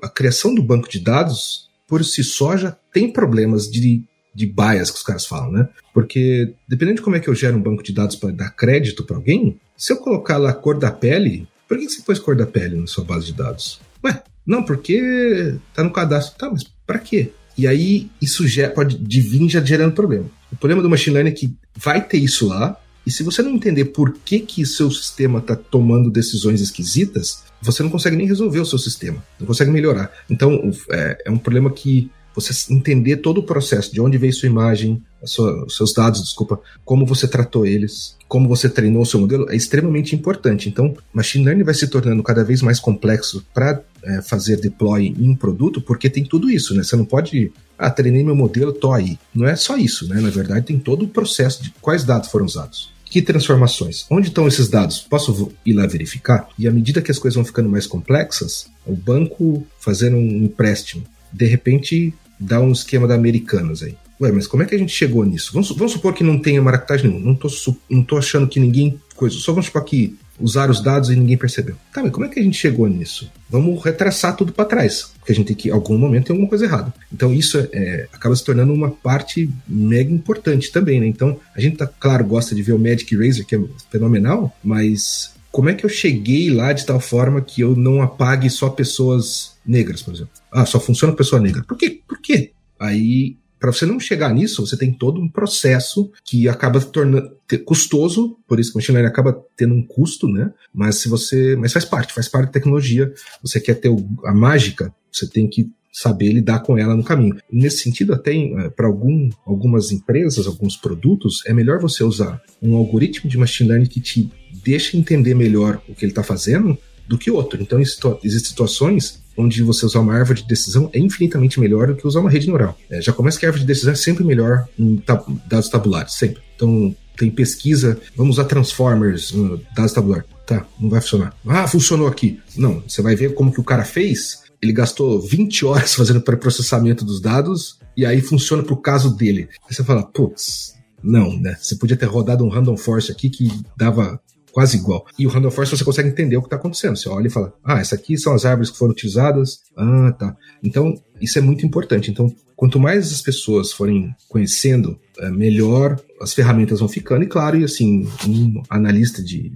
a criação do banco de dados, por si só, já tem problemas de, de bias que os caras falam, né? Porque, dependendo de como é que eu gero um banco de dados para dar crédito para alguém, se eu colocar lá a cor da pele, por que você pôs cor da pele na sua base de dados? Ué, não, porque tá no cadastro. Tá, mas para quê? E aí isso já pode vir já gerando problema. O problema do machine learning é que vai ter isso lá, e se você não entender por que que seu sistema está tomando decisões esquisitas, você não consegue nem resolver o seu sistema, não consegue melhorar. Então é, é um problema que você entender todo o processo, de onde veio sua imagem, sua, os seus dados, desculpa, como você tratou eles, como você treinou o seu modelo, é extremamente importante. Então, machine learning vai se tornando cada vez mais complexo para é, fazer deploy em um produto, porque tem tudo isso, né? Você não pode, ah, treinei meu modelo, tô aí. Não é só isso, né? Na verdade, tem todo o processo de quais dados foram usados. Que transformações? Onde estão esses dados? Posso ir lá verificar? E à medida que as coisas vão ficando mais complexas, o banco fazendo um empréstimo, de repente dá um esquema da Americanas aí. Ué, mas como é que a gente chegou nisso? Vamos, vamos supor que não tenha maracutagem nenhum. Não tô, não achando que ninguém. Coisa, só vamos supor que usaram os dados e ninguém percebeu. Tá, mas como é que a gente chegou nisso? Vamos retraçar tudo para trás. Porque a gente tem que, em algum momento, tem alguma coisa errada. Então, isso é, é, acaba se tornando uma parte mega importante também, né? Então, a gente, tá, claro, gosta de ver o Magic Eraser, que é fenomenal, mas como é que eu cheguei lá de tal forma que eu não apague só pessoas negras, por exemplo? Ah, só funciona pessoa negra. Por quê? Por quê? Aí, para você não chegar nisso, você tem todo um processo que acaba tornando custoso, por isso que o machine learning acaba tendo um custo, né? Mas se você, mas faz parte, faz parte da tecnologia. Você quer ter a mágica, você tem que saber lidar com ela no caminho. Nesse sentido, até eh, para algum, algumas empresas, alguns produtos, é melhor você usar um algoritmo de machine learning que te deixa entender melhor o que ele está fazendo do que outro. Então, existem situações onde você usar uma árvore de decisão é infinitamente melhor do que usar uma rede neural. É, já começa que a árvore de decisão é sempre melhor em tab dados tabulares, sempre. Então, tem pesquisa, vamos usar transformers, uh, dados tabulares. Tá, não vai funcionar. Ah, funcionou aqui. Não, você vai ver como que o cara fez. Ele gastou 20 horas fazendo pré-processamento dos dados e aí funciona pro caso dele. Aí você fala, putz, não, né? Você podia ter rodado um random force aqui que dava quase igual. E o random forest você consegue entender o que está acontecendo. Você olha e fala, ah, essas aqui são as árvores que foram utilizadas. Ah, tá. Então, isso é muito importante. Então, quanto mais as pessoas forem conhecendo, é, melhor as ferramentas vão ficando. E claro, e assim, um analista de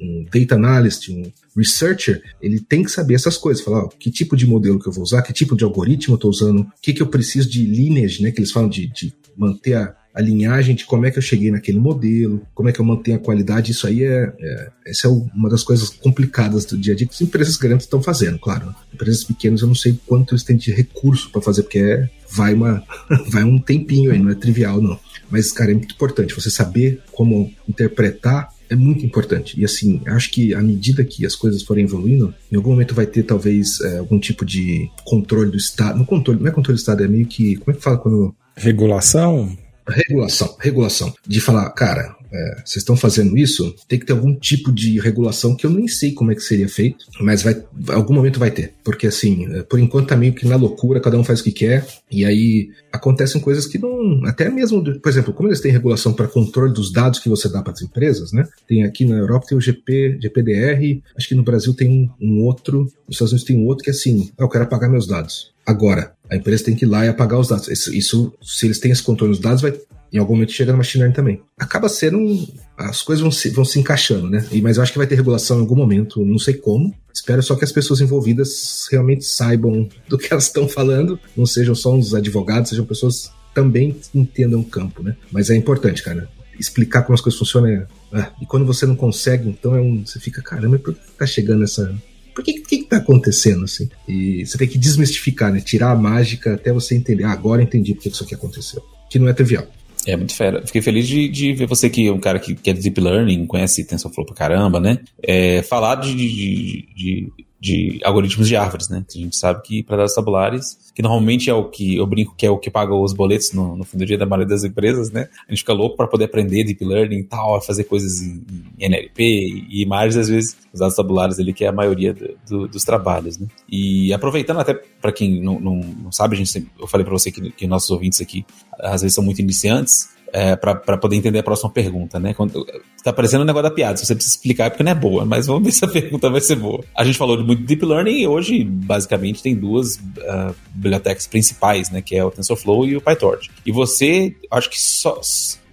um data analyst, um researcher, ele tem que saber essas coisas. Falar, ó, que tipo de modelo que eu vou usar, que tipo de algoritmo eu estou usando, o que, que eu preciso de lineage, né? Que eles falam de, de manter a a linhagem de como é que eu cheguei naquele modelo, como é que eu mantenho a qualidade, isso aí é, é essa é uma das coisas complicadas do dia a dia que as empresas grandes estão fazendo, claro. Empresas pequenas eu não sei quanto eles têm de recurso para fazer, porque é, vai, uma, vai um tempinho aí, não é trivial não. Mas, cara, é muito importante você saber como interpretar é muito importante. E assim, acho que à medida que as coisas forem evoluindo, em algum momento vai ter talvez é, algum tipo de controle do Estado. Não controle, não é controle do Estado, é meio que. Como é que fala quando. Regulação? Regulação, regulação. De falar, cara, é, vocês estão fazendo isso, tem que ter algum tipo de regulação que eu nem sei como é que seria feito, mas vai, algum momento vai ter. Porque assim, é, por enquanto tá meio que na loucura, cada um faz o que quer, e aí acontecem coisas que não. Até mesmo, por exemplo, como eles têm regulação para controle dos dados que você dá para as empresas, né? Tem aqui na Europa tem o GP, GPDR, acho que no Brasil tem um outro, nos Estados Unidos tem um outro que é assim, ah, eu quero apagar meus dados. Agora, a empresa tem que ir lá e apagar os dados. Isso, isso se eles têm esse controle dos dados, vai em algum momento chega no machine learning também. Acaba sendo um, as coisas vão se, vão se encaixando, né? E, mas eu acho que vai ter regulação em algum momento, não sei como. Espero só que as pessoas envolvidas realmente saibam do que elas estão falando, não sejam só uns advogados, sejam pessoas também entendam o campo, né? Mas é importante, cara. Explicar como as coisas funcionam é, é, e quando você não consegue, então é um, você fica, caramba, por que tá chegando essa, por que, que tá acontecendo assim? E você tem que desmistificar, né? Tirar a mágica até você entender. Ah, agora entendi por que isso aqui aconteceu. Que não é trivial. É muito fera. Fiquei feliz de, de ver você que é um cara que, que é Deep Learning, conhece TensorFlow pra caramba, né? É, falar de, de, de, de algoritmos de árvores, né? A gente sabe que para dados tabulares, que normalmente é o que eu brinco que é o que paga os boletos no, no fim do dia da maioria das empresas, né? A gente fica louco para poder aprender deep learning e tal, fazer coisas em, em NLP e imagens, às vezes, os dados tabulares ali, que é a maioria do, do, dos trabalhos, né? E aproveitando até para quem não, não, não, sabe, a gente, eu falei para você que, que nossos ouvintes aqui às vezes são muito iniciantes, é, para poder entender a próxima pergunta, né? Quando, tá parecendo um negócio da piada, se você precisa explicar é porque não é boa, mas vamos ver se a pergunta vai ser boa. A gente falou de muito Deep Learning e hoje, basicamente, tem duas uh, bibliotecas principais, né? Que é o TensorFlow e o PyTorch. E você, acho que só...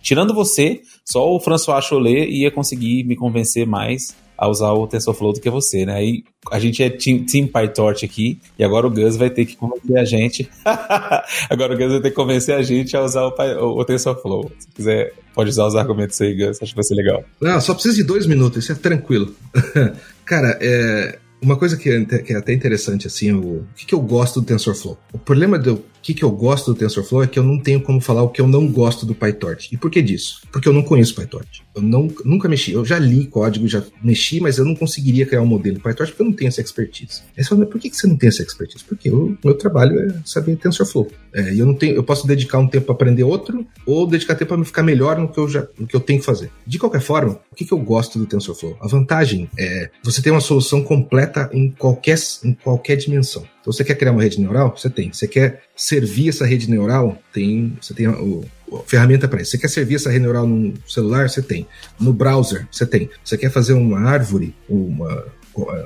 Tirando você, só o François Cholet ia conseguir me convencer mais a usar o TensorFlow do que você, né? Aí a gente é Team, team PyTorch aqui e agora o Gus vai ter que convencer a gente. agora o Gus vai ter que convencer a gente a usar o, o, o TensorFlow. Se quiser, pode usar os argumentos aí, Gus. Acho que vai ser legal. Não, só precisa de dois minutos, isso é tranquilo. Cara, é, uma coisa que é, que é, até interessante, assim, o, o que, que, eu gosto do TensorFlow? O problema de eu que, que eu gosto do TensorFlow é que eu não tenho como falar o que eu não gosto do PyTorch. E por que disso? Porque eu não conheço PyTorch. Eu não, nunca mexi. Eu já li código, já mexi, mas eu não conseguiria criar um modelo de PyTorch porque eu não tenho essa expertise. Aí você fala, por que, que você não tem essa expertise? Porque o meu trabalho é saber TensorFlow. É, e eu não tenho, eu posso dedicar um tempo para aprender outro, ou dedicar tempo para ficar melhor no que eu já, no que eu tenho que fazer. De qualquer forma, o que, que eu gosto do TensorFlow? A vantagem é você ter uma solução completa em qualquer, em qualquer dimensão. Então, você quer criar uma rede neural? Você tem. Você quer servir essa rede neural? Tem. Você tem o, a ferramenta para isso. Você quer servir essa rede neural no celular? Você tem. No browser? Você tem. Você quer fazer uma árvore, uma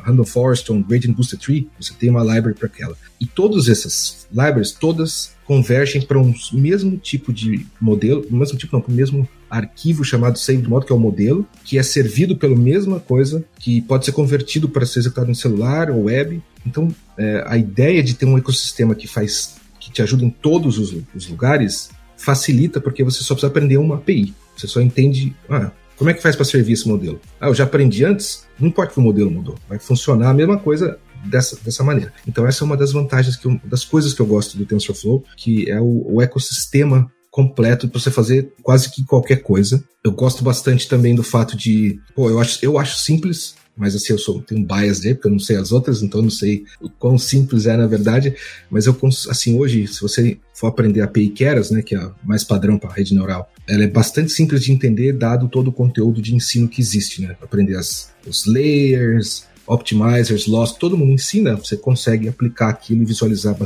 Random Forest um Gradient Booster Tree? Você tem uma library para aquela. E todas essas libraries, todas convergem para um mesmo tipo de modelo, mesmo tipo não, para o mesmo arquivo chamado saved model, que é o modelo, que é servido pela mesma coisa, que pode ser convertido para ser executado no celular ou web. Então, é, a ideia de ter um ecossistema que faz, que te ajuda em todos os, os lugares, facilita porque você só precisa aprender uma API. Você só entende, ah, como é que faz para servir esse modelo? Ah, eu já aprendi antes, não importa que o modelo mudou, vai funcionar a mesma coisa dessa, dessa maneira. Então essa é uma das vantagens, que eu, das coisas que eu gosto do TensorFlow, que é o, o ecossistema completo para você fazer quase que qualquer coisa. Eu gosto bastante também do fato de, pô, eu acho, eu acho simples, mas assim, eu sou, tenho um bias dele, porque eu não sei as outras, então eu não sei o quão simples é na verdade, mas eu, assim, hoje, se você for aprender a API Keras, né, que é a mais padrão para a rede neural, ela é bastante simples de entender, dado todo o conteúdo de ensino que existe, né, aprender as, os layers, optimizers, loss, todo mundo ensina, você consegue aplicar aquilo e visualizar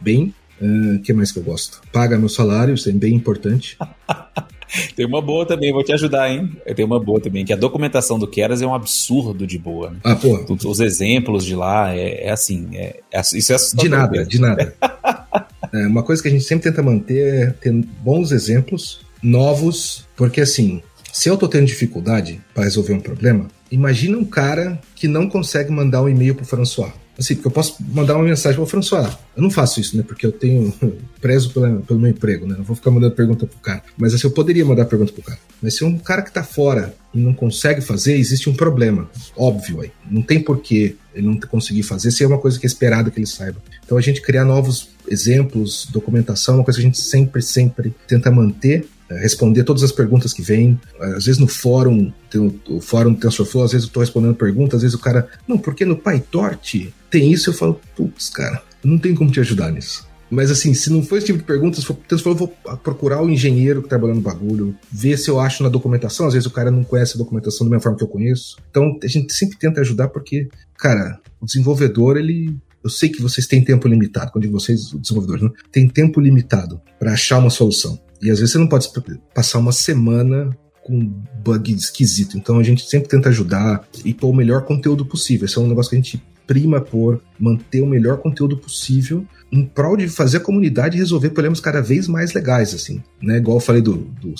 bem. O uh, ah, que mais que eu gosto? Paga meu salário, isso é bem importante. Tem uma boa também, vou te ajudar, hein? Tem uma boa também, que a documentação do Keras é um absurdo de boa. Né? Ah, porra. Os exemplos de lá é, é assim, é, é, isso é. De nada, mesmo. de nada. é, uma coisa que a gente sempre tenta manter é ter bons exemplos, novos, porque assim, se eu tô tendo dificuldade para resolver um problema, imagina um cara que não consegue mandar um e-mail pro François. Assim, porque eu posso mandar uma mensagem pro François. Eu não faço isso, né? Porque eu tenho preso pela, pelo meu emprego, né? Não vou ficar mandando pergunta pro cara. Mas assim, eu poderia mandar pergunta pro cara. Mas se um cara que tá fora e não consegue fazer, existe um problema. Óbvio aí. Não tem porquê ele não conseguir fazer se é uma coisa que é esperada que ele saiba. Então a gente criar novos exemplos, documentação, uma coisa que a gente sempre, sempre tenta manter responder todas as perguntas que vêm. Às vezes no fórum, tem o, fórum do TensorFlow, às vezes eu estou respondendo perguntas, às vezes o cara, não, porque no PyTorch tem isso, eu falo, putz, cara, não tem como te ajudar nisso. Mas assim, se não for esse tipo de perguntas, for, eu vou procurar o engenheiro que trabalha no bagulho, ver se eu acho na documentação. Às vezes o cara não conhece a documentação da mesma forma que eu conheço. Então a gente sempre tenta ajudar porque, cara, o desenvolvedor, ele. Eu sei que vocês têm tempo limitado, quando vocês, o desenvolvedor, não, tem tempo limitado para achar uma solução. E às vezes você não pode passar uma semana com um bug esquisito. Então a gente sempre tenta ajudar e pôr o melhor conteúdo possível. Esse é um negócio que a gente prima por manter o melhor conteúdo possível em prol de fazer a comunidade resolver problemas cada vez mais legais, assim, né? Igual eu falei do, do,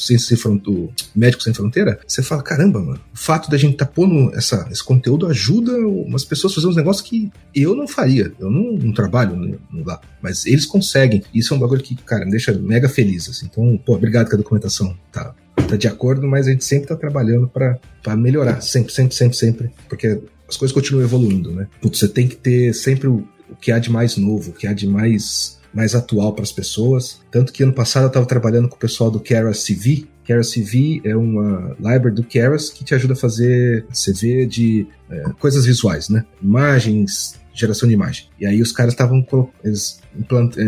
do Médico Sem Fronteira, você fala, caramba, mano, o fato da gente tá pondo essa, esse conteúdo ajuda umas pessoas a fazer uns negócios que eu não faria, eu não, não trabalho lá, mas eles conseguem. Isso é um bagulho que, cara, me deixa mega feliz, assim. Então, pô, obrigado que a documentação tá tá de acordo, mas a gente sempre tá trabalhando para melhorar, sempre, sempre, sempre, sempre, porque as coisas continuam evoluindo, né? Putz, você tem que ter sempre o, que há de mais novo, o que há de mais, mais atual para as pessoas. Tanto que ano passado eu estava trabalhando com o pessoal do Keras CV. Keras CV é uma library do Keras que te ajuda a fazer CV de é, coisas visuais, né? Imagens, geração de imagem. E aí os caras estavam eles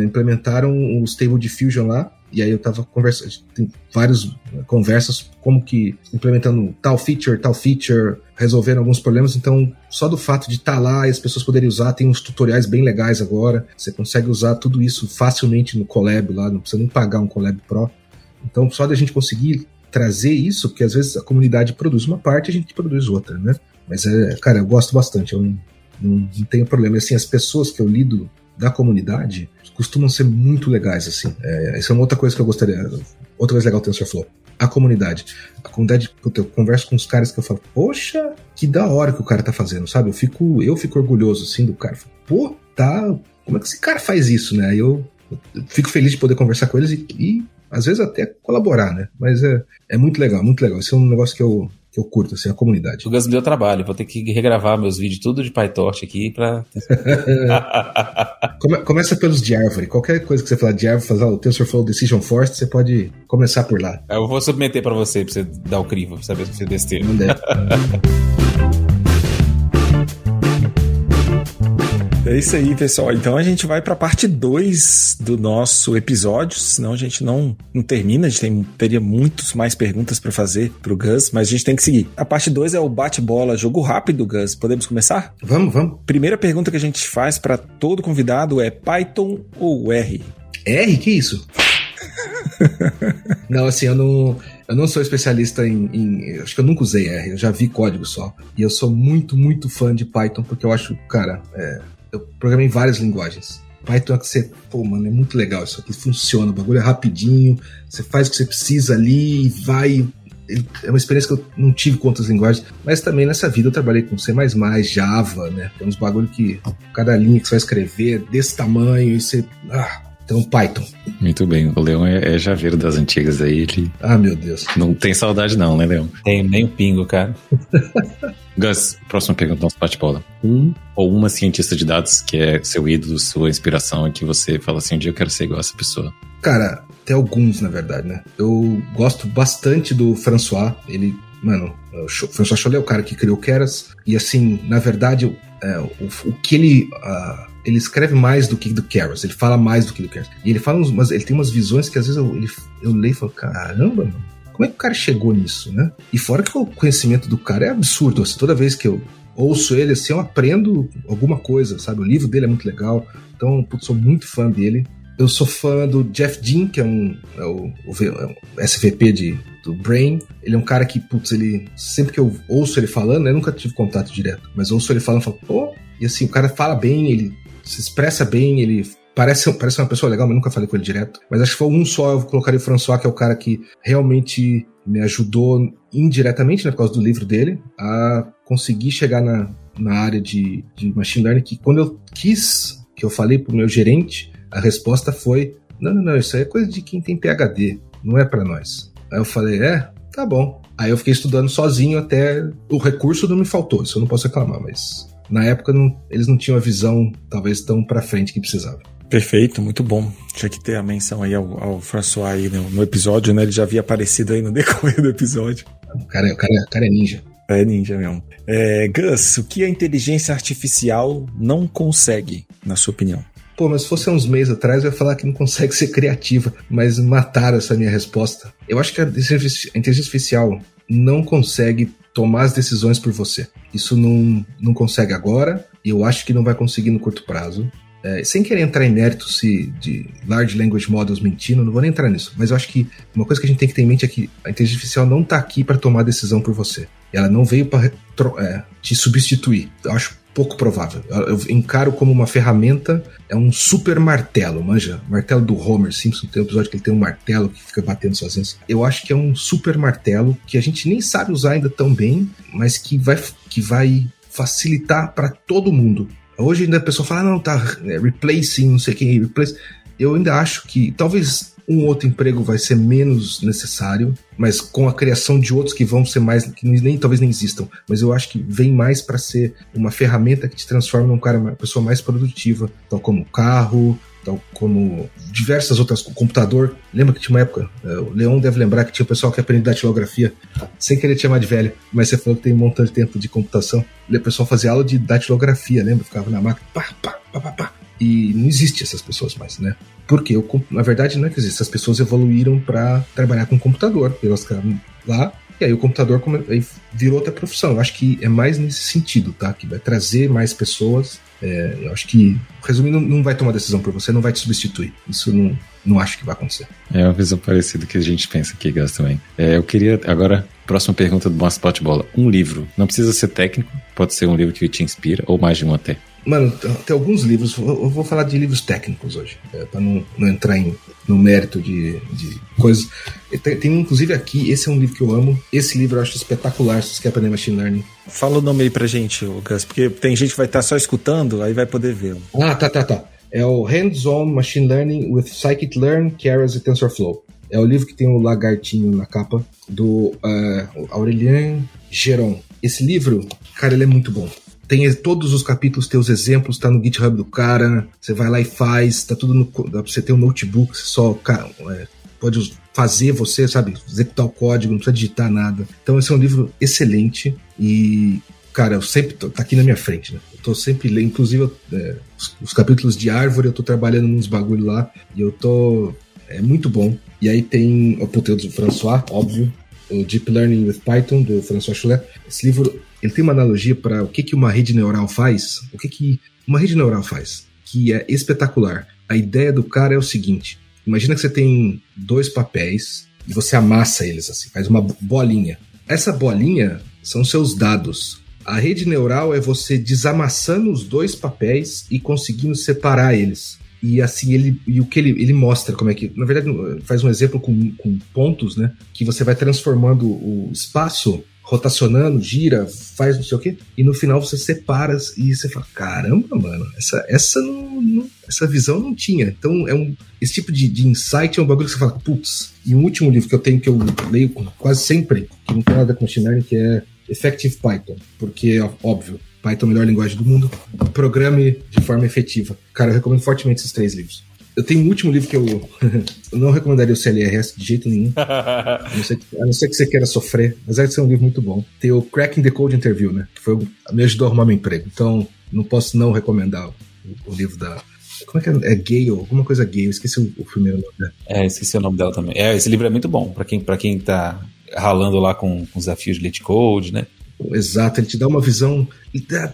implementaram o Stable Diffusion lá e aí eu tava conversando, tem várias né, conversas como que implementando tal feature, tal feature, resolvendo alguns problemas. Então, só do fato de estar tá lá e as pessoas poderem usar, tem uns tutoriais bem legais agora. Você consegue usar tudo isso facilmente no Colab lá, não precisa nem pagar um Colab Pro. Então, só da gente conseguir trazer isso, porque às vezes a comunidade produz uma parte e a gente produz outra, né? Mas é, cara, eu gosto bastante, eu não, não, não tenho problema. Assim, as pessoas que eu lido da comunidade costumam ser muito legais, assim. É, essa é uma outra coisa que eu gostaria. Outra coisa legal do TensorFlow. A comunidade. A comunidade, puta, eu converso com os caras que eu falo, poxa, que da hora que o cara tá fazendo, sabe? Eu fico, eu fico orgulhoso, assim, do cara. Pô, tá. Como é que esse cara faz isso, né? Eu, eu fico feliz de poder conversar com eles e, e às vezes até colaborar, né? Mas é, é muito legal, muito legal. Isso é um negócio que eu, eu curto, assim, a comunidade. O Gus me deu trabalho, vou ter que regravar meus vídeos tudo de PyTorch aqui pra. Come, começa pelos de árvore. Qualquer coisa que você falar de árvore, fazer o TensorFlow Decision Force, você pode começar por lá. Eu vou submeter pra você, pra você dar o crivo, pra saber se você besteira. Não der. É isso aí, pessoal. Então a gente vai para a parte 2 do nosso episódio, senão a gente não, não termina. A gente tem, teria muitas mais perguntas para fazer pro Gus, mas a gente tem que seguir. A parte 2 é o bate-bola, jogo rápido, Gus. Podemos começar? Vamos, vamos. Primeira pergunta que a gente faz para todo convidado é Python ou R? R? Que isso? não, assim, eu não. Eu não sou especialista em, em, Acho que eu nunca usei R, eu já vi código só. E eu sou muito, muito fã de Python, porque eu acho, cara, é, eu programei várias linguagens. Python é que você, pô, mano, é muito legal isso aqui, funciona, o bagulho é rapidinho, você faz o que você precisa ali e vai. É uma experiência que eu não tive com outras linguagens, mas também nessa vida eu trabalhei com C, Java, né? Tem uns bagulho que cada linha que você vai escrever é desse tamanho e você. Ah, então, Python. Muito bem. O Leão é, é javeiro das antigas aí. Ele ah, meu Deus. Não tem saudade, não, né, Leão? Tem nem um pingo, cara. Gus, próxima pergunta, nosso bate-bola. Um ou uma cientista de dados que é seu ídolo, sua inspiração, e que você fala assim: um dia eu quero ser igual essa pessoa? Cara, tem alguns, na verdade, né? Eu gosto bastante do François. Ele, mano, o François Cholet é o cara que criou Keras. E assim, na verdade, é, o, o, que ele. Uh, ele escreve mais do que do Keras, ele fala mais do que do Keras. E ele fala uns, ele tem umas visões que às vezes eu, ele, eu leio e falo, caramba, mano, como é que o cara chegou nisso, né? E fora que o conhecimento do cara é absurdo, assim, toda vez que eu ouço ele, assim, eu aprendo alguma coisa, sabe? O livro dele é muito legal, então, putz, sou muito fã dele. Eu sou fã do Jeff Dean, que é um, é o, é o SVP de, do Brain. Ele é um cara que, putz, ele. Sempre que eu ouço ele falando, né, eu nunca tive contato direto, mas ouço ele falando falo, pô. E assim, o cara fala bem, ele se expressa bem, ele parece, parece uma pessoa legal, mas nunca falei com ele direto. Mas acho que foi um só, eu colocaria o François, que é o cara que realmente me ajudou indiretamente, né, por causa do livro dele, a conseguir chegar na, na área de, de machine learning, que quando eu quis, que eu falei pro meu gerente, a resposta foi: não, não, não, isso aí é coisa de quem tem PhD, não é para nós. Aí eu falei: é, tá bom. Aí eu fiquei estudando sozinho até o recurso não me faltou, isso eu não posso reclamar, mas na época não, eles não tinham a visão talvez tão para frente que precisava. Perfeito, muito bom. Tinha que ter a menção aí ao, ao François aí no, no, episódio, né? Ele já havia aparecido aí no decorrer do episódio. O cara, o cara, o cara é ninja. É ninja mesmo. É, Gus, o que a inteligência artificial não consegue, na sua opinião? Pô, mas se fosse uns meses atrás, eu ia falar que não consegue ser criativa, mas mataram essa minha resposta. Eu acho que a inteligência artificial não consegue tomar as decisões por você. Isso não, não consegue agora, e eu acho que não vai conseguir no curto prazo. É, sem querer entrar em mérito se de large language models mentindo, não vou nem entrar nisso, mas eu acho que uma coisa que a gente tem que ter em mente é que a inteligência artificial não está aqui para tomar decisão por você. Ela não veio para é, te substituir. Eu acho pouco provável. Eu encaro como uma ferramenta, é um super martelo, manja? Martelo do Homer Simpson, tem um episódio que ele tem um martelo que fica batendo sozinho. Eu acho que é um super martelo que a gente nem sabe usar ainda tão bem, mas que vai, que vai facilitar para todo mundo. Hoje ainda a pessoa fala, ah, não, tá é, replacing, não sei quem, replace. Eu ainda acho que talvez um outro emprego vai ser menos necessário, mas com a criação de outros que vão ser mais, que nem talvez nem existam. Mas eu acho que vem mais para ser uma ferramenta que te transforma num cara, uma pessoa mais produtiva, tal como carro, tal como diversas outras, computador. Lembra que tinha uma época, é, o Leão deve lembrar que tinha o pessoal que aprendia datilografia, sem querer te chamar de velho, mas você falou que tem um montão de tempo de computação. O pessoal fazia aula de datilografia, lembra? Ficava na máquina, pá, pá, pá, pá, pá. E não existe essas pessoas mais, né? Porque, eu, na verdade, não é que existe. Essas pessoas evoluíram para trabalhar com computador. Elas ficaram lá e aí o computador virou outra profissão. Eu acho que é mais nesse sentido, tá? Que vai trazer mais pessoas. É, eu acho que, resumindo, não vai tomar decisão por você, não vai te substituir. Isso não, não acho que vai acontecer. É uma visão parecida que a gente pensa aqui, Gas, também. É, eu queria, agora, próxima pergunta do nosso bate-bola. Um livro. Não precisa ser técnico, pode ser um livro que te inspira, ou mais de um até. Mano, tem alguns livros, eu vou falar de livros técnicos hoje, é, para não, não entrar em, no mérito de, de coisas. Tem, tem, inclusive aqui, esse é um livro que eu amo. Esse livro eu acho espetacular se você quer aprender Machine Learning. Fala o nome aí pra gente, Gus, porque tem gente que vai estar tá só escutando, aí vai poder ver. Ah, tá, tá, tá. É o Hands-on Machine Learning with Scikit-Learn, Keras e TensorFlow. É o livro que tem o lagartinho na capa do uh, Aurélien Geron. Esse livro, cara, ele é muito bom. Tem todos os capítulos, tem os exemplos, tá no GitHub do cara. Você vai lá e faz, tá tudo no. Dá você ter um notebook, você só é, pode fazer você, sabe, executar o código, não precisa digitar nada. Então, esse é um livro excelente e, cara, eu sempre tô, tá aqui na minha frente, né? Eu tô sempre lendo, inclusive é, os, os, capítulos de árvore, eu tô trabalhando nos bagulho lá e eu tô. É muito bom. E aí tem o conteúdo do François, óbvio, o Deep Learning with Python, do François Schuller. Esse livro ele tem uma analogia para o que, que uma rede neural faz, o que, que uma rede neural faz, que é espetacular. A ideia do cara é o seguinte: imagina que você tem dois papéis e você amassa eles assim, faz uma bolinha. Essa bolinha são seus dados. A rede neural é você desamassando os dois papéis e conseguindo separar eles. E assim, ele e o que ele, ele mostra como é que. Na verdade, faz um exemplo com, com pontos, né? Que você vai transformando o espaço rotacionando, gira, faz não sei o quê, e no final você separa e você fala: caramba, mano, essa, essa, não, não, essa visão não tinha. Então, é um, esse tipo de, de insight é um bagulho que você fala: putz. E um último livro que eu tenho, que eu leio quase sempre, que não tem nada com learning, que é Effective Python, porque, óbvio, Python é a melhor linguagem do mundo, programe de forma efetiva. Cara, eu recomendo fortemente esses três livros. Eu tenho um último livro que eu, eu não recomendaria o CLRS de jeito nenhum. a, não ser, a não ser que você queira sofrer, mas é ser um livro muito bom. Tem o Cracking the Code Interview, né? Que foi, me ajudou a arrumar meu emprego. Então, não posso não recomendar o, o livro da, como é que é? É Gale, alguma coisa Gale, esqueci o, o, primeiro nome dela. É, esqueci o nome dela também. É, esse livro é muito bom para quem, pra quem tá ralando lá com, com os desafios de Late Code, né? Exato, ele te dá uma visão.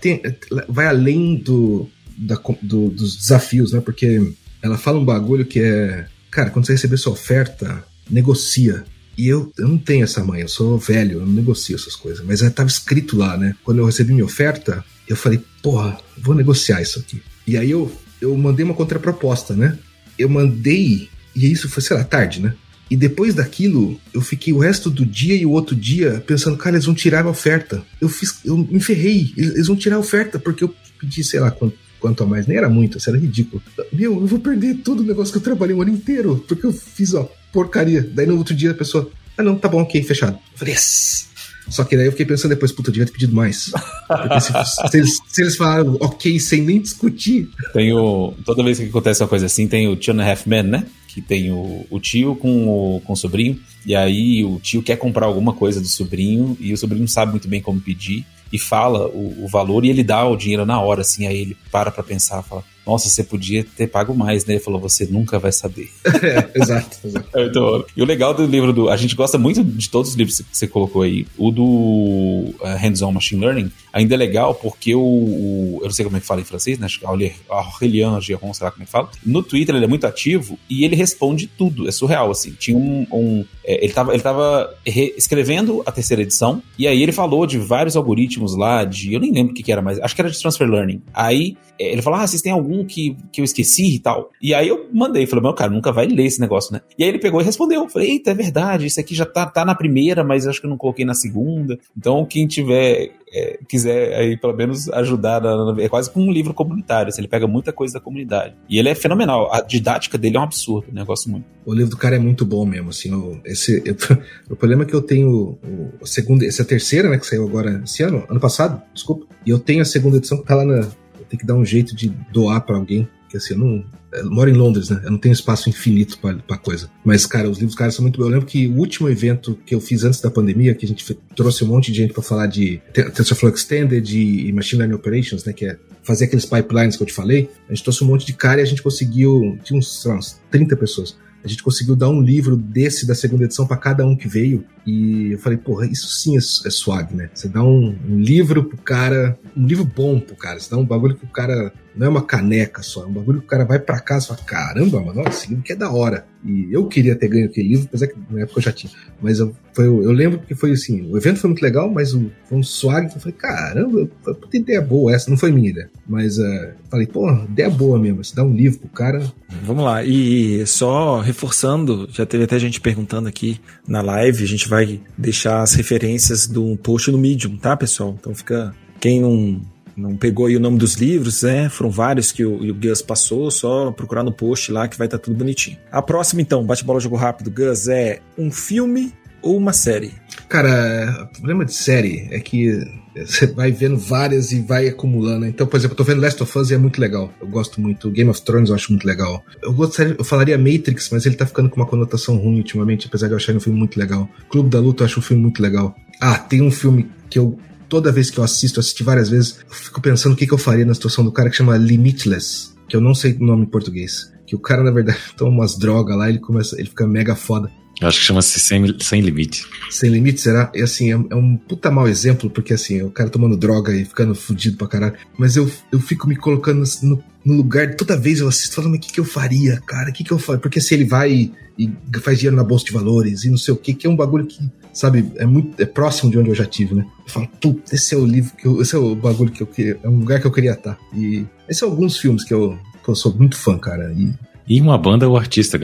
Tem, vai além do, da, do, dos desafios, né? Porque ela fala um bagulho que é. Cara, quando você receber sua oferta, negocia. E eu, eu não tenho essa mãe, eu sou velho, eu não negocio essas coisas. Mas estava escrito lá, né? Quando eu recebi minha oferta, eu falei, porra, vou negociar isso aqui. E aí eu, eu mandei uma contraproposta, né? Eu mandei, e isso foi, sei lá, tarde, né? E depois daquilo, eu fiquei o resto do dia e o outro dia pensando, cara, eles vão tirar a oferta. Eu fiz, eu me ferrei, eles vão tirar a oferta, porque eu pedi, sei lá, quanto, quanto a mais, nem era muito, isso era ridículo. Meu, eu vou perder todo o negócio que eu trabalhei o ano inteiro, porque eu fiz, ó, porcaria. Daí no outro dia a pessoa, ah não, tá bom, ok, fechado. Eu falei, yes! Só que daí eu fiquei pensando depois, puta, eu devia ter pedido mais. Porque se, se, eles, se eles falaram ok sem nem discutir. Tem o. Toda vez que acontece uma coisa assim, tem o Two and a Half Men, né? Que tem o, o tio com o, com o sobrinho. E aí o tio quer comprar alguma coisa do sobrinho e o sobrinho não sabe muito bem como pedir e fala o, o, valor e ele dá o dinheiro na hora, assim, aí ele para pra pensar, fala, nossa, você podia ter pago mais, né? Ele falou, você nunca vai saber. é, exato, exato. É E o legal do livro do. A gente gosta muito de todos os livros que você colocou aí. O do uh, Hands-on Machine Learning ainda é legal porque o, o, Eu não sei como é que fala em francês, né? Aurélien Geron, sei lá como é que fala. No Twitter ele é muito ativo e ele responde tudo. É surreal, assim. Tinha um. um é, ele estava ele tava escrevendo a terceira edição e aí ele falou de vários algoritmos lá, de. Eu nem lembro o que, que era, mas acho que era de Transfer Learning. Aí é, ele falou: Ah, vocês têm algum que, que eu esqueci e tal. E aí eu mandei, falei, meu cara, nunca vai ler esse negócio, né? E aí ele pegou e respondeu. Falei, eita, é verdade, isso aqui já tá, tá na primeira, mas acho que eu não coloquei na segunda. Então, quem tiver, é, quiser aí pelo menos ajudar, na, na, é quase como um livro comunitário, assim, ele pega muita coisa da comunidade. E ele é fenomenal, a didática dele é um absurdo, negócio muito. O livro do cara é muito bom mesmo, assim, o, esse, eu, o problema é que eu tenho o, segunda, essa terceira, né, que saiu agora esse ano, ano passado, desculpa, e eu tenho a segunda edição que tá lá na, tem que dar um jeito de doar para alguém. Que assim, eu não. Eu moro em Londres, né? Eu não tenho espaço infinito pra, coisa. Mas, cara, os livros caras são muito bons. Eu lembro que o último evento que eu fiz antes da pandemia, que a gente trouxe um monte de gente para falar de TensorFlow Extended e Machine Learning Operations, né? Que é fazer aqueles pipelines que eu te falei. A gente trouxe um monte de cara e a gente conseguiu. Tinha uns, sei lá, uns 30 pessoas a gente conseguiu dar um livro desse da segunda edição para cada um que veio. E eu falei, porra, isso sim é, é swag, né? Você dá um, um, livro pro cara, um livro bom pro cara, você dá um bagulho que o cara não é uma caneca só, é um bagulho que o cara vai para casa e fala: caramba, mano, esse livro que é da hora. E eu queria ter ganho aquele livro, apesar que na época eu já tinha. Mas eu, foi, eu lembro que foi assim: o evento foi muito legal, mas o, foi um swag que eu falei: caramba, puta ideia boa essa, não foi minha ideia. Mas uh, falei: pô, ideia boa mesmo, você dá um livro pro cara. Vamos lá, e só reforçando, já teve até gente perguntando aqui na live, a gente vai deixar as referências do post no Medium, tá, pessoal? Então fica. Quem não não pegou aí o nome dos livros, né? Foram vários que o, o Gus passou, só procurar no post lá que vai estar tá tudo bonitinho. A próxima, então, bate-bola jogo rápido, Gus, é um filme ou uma série? Cara, o problema de série é que você vai vendo várias e vai acumulando. Então, por exemplo, eu tô vendo Last of Us e é muito legal. Eu gosto muito. Game of Thrones eu acho muito legal. Eu gostaria, eu falaria Matrix, mas ele tá ficando com uma conotação ruim ultimamente, apesar de eu achar um filme muito legal. Clube da Luta eu acho um filme muito legal. Ah, tem um filme que eu toda vez que eu assisto, assisti várias vezes, eu fico pensando o que, que eu faria na situação do cara que chama Limitless, que eu não sei o nome em português. Que o cara, na verdade, toma umas drogas lá, ele começa, ele fica mega foda. Eu acho que chama-se sem, sem Limite. Sem Limite, será? E assim, é, é, um puta mau exemplo, porque assim, o cara tomando droga e ficando fudido pra caralho. Mas eu, eu fico me colocando no, no lugar, toda vez eu assisto, falando, mas o que, que eu faria, cara? O que, que eu faria? Porque se ele vai e, e faz dinheiro na bolsa de valores e não sei o que, que é um bagulho que, sabe, é muito é próximo de onde eu já tive, né? Eu falo, puta, esse é o livro que eu, esse é o bagulho que eu queria, é um lugar que eu queria estar. E esses são alguns filmes que eu, que eu sou muito fã, cara. E, e uma banda ou artista?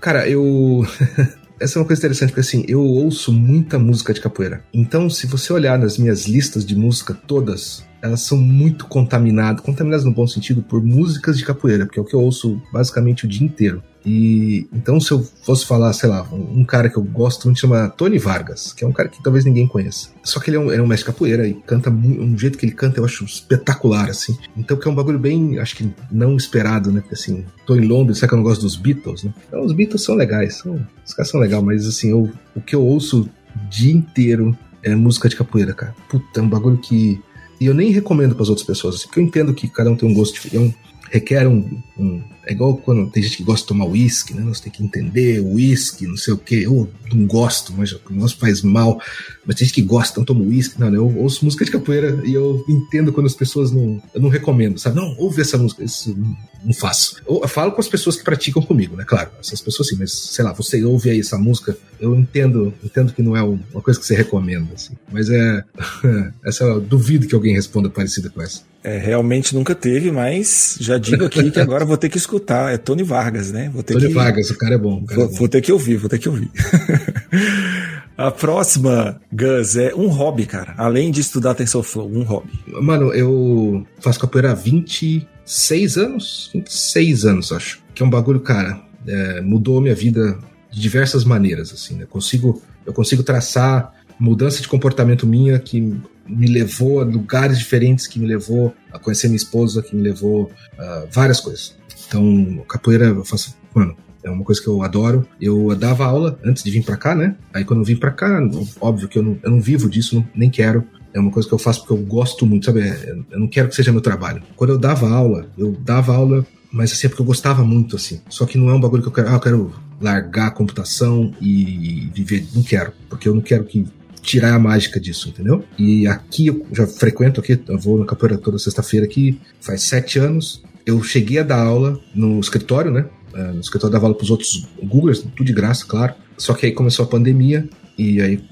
Cara, eu. Essa é uma coisa interessante, porque assim, eu ouço muita música de capoeira. Então, se você olhar nas minhas listas de música todas, elas são muito contaminadas, contaminadas no bom sentido, por músicas de capoeira, porque é o que eu ouço basicamente o dia inteiro. E então, se eu fosse falar, sei lá, um, um, cara que eu gosto muito chama Tony Vargas, que é um cara que talvez ninguém conheça. Só que ele é um, é um mestre capoeira e canta um jeito que ele canta eu acho espetacular, assim. Então, que é um bagulho bem, acho que não esperado, né? Porque assim, tô em Londres, sabe que eu não gosto dos Beatles, né? Então, os Beatles são legais, são, os caras são legais, mas assim, eu, o que eu ouço o dia inteiro é música de capoeira, cara. Puta, é um bagulho que. E eu nem recomendo para as outras pessoas, assim, porque eu entendo que cada um tem um gosto diferente. É requer um, um, É igual quando tem gente que gosta de tomar uísque, né? Nós tem que entender uísque, não sei o quê. Eu não gosto, mas o nosso faz mal. Mas tem gente que gosta, então toma uísque. Não, eu ouço música de capoeira e eu entendo quando as pessoas não. Eu não recomendo, sabe? Não, ouve essa música. Isso não faço. Eu falo com as pessoas que praticam comigo, né? Claro, essas pessoas sim, mas sei lá, você ouve aí essa música, eu entendo, entendo que não é uma coisa que você recomenda, assim. Mas é. essa duvido que alguém responda parecida com essa. É, realmente nunca teve, mas já digo aqui que agora vou ter que escutar. É Tony Vargas, né? Vou ter Tony que... Vargas, o cara é bom. Cara vou, é bom. vou ter que ouvir, vou ter que ouvir. A próxima, Gus, é um hobby, cara. Além de estudar TensorFlow, um hobby. Mano, eu faço capoeira há 26 anos? 26 anos, acho. Que é um bagulho, cara, é, mudou minha vida de diversas maneiras, assim, né? Consigo, eu consigo traçar mudança de comportamento minha que me levou a lugares diferentes, que me levou a conhecer minha esposa, que me levou a várias coisas. Então, capoeira eu faço, mano, é uma coisa que eu adoro. Eu dava aula antes de vir para cá, né? Aí quando eu vim para cá, óbvio que eu não, eu não vivo disso, nem quero. É uma coisa que eu faço porque eu gosto muito, sabe? É, eu não quero que seja meu trabalho. Quando eu dava aula, eu dava aula, mas assim, é porque eu gostava muito, assim. Só que não é um bagulho que eu quero, ah, eu quero largar a computação e viver. Não quero, porque eu não quero que tirar a mágica disso, entendeu? E aqui eu já frequento aqui, eu vou na capoeira toda sexta-feira aqui, faz sete anos. Eu cheguei a dar aula no escritório, né? É, no escritório dava aula pros outros Googlers, tudo de graça, claro. Só que aí começou a pandemia e aí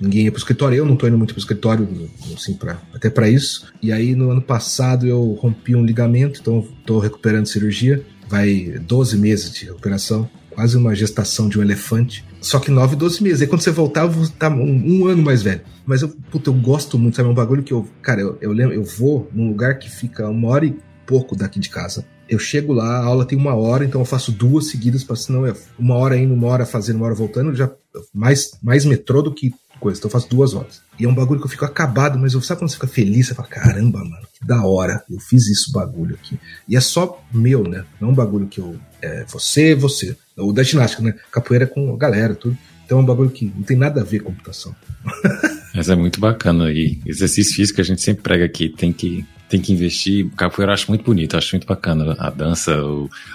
ninguém ia pro escritório. Eu não tô indo muito pro escritório, assim, pra, até para isso. E aí no ano passado eu rompi um ligamento, então tô recuperando cirurgia. Vai 12 meses de recuperação, quase uma gestação de um elefante. Só que 9, 12 meses. Aí quando você voltar, eu vou estar um, um, ano mais velho. Mas eu, puta, eu gosto muito, sabe? É um bagulho que eu, cara, eu, eu lembro, eu vou num lugar que fica uma hora e pouco daqui de casa. Eu chego lá, a aula tem uma hora, então eu faço duas seguidas, para senão é uma hora indo, uma hora fazendo, uma hora voltando, já mais, mais metrô do que coisa. Então eu faço duas horas. E é um bagulho que eu fico acabado, mas eu, sabe quando você fica feliz? Você fala, caramba, mano, que da hora, eu fiz isso bagulho aqui. E é só meu, né? Não é um bagulho que eu. É você, você. O da ginástica, né? Capoeira com a galera, tudo. Então é um bagulho que não tem nada a ver com computação. Mas é muito bacana. E exercício físico a gente sempre prega aqui, tem que tem que investir. Capoeira eu acho muito bonito, acho muito bacana a dança,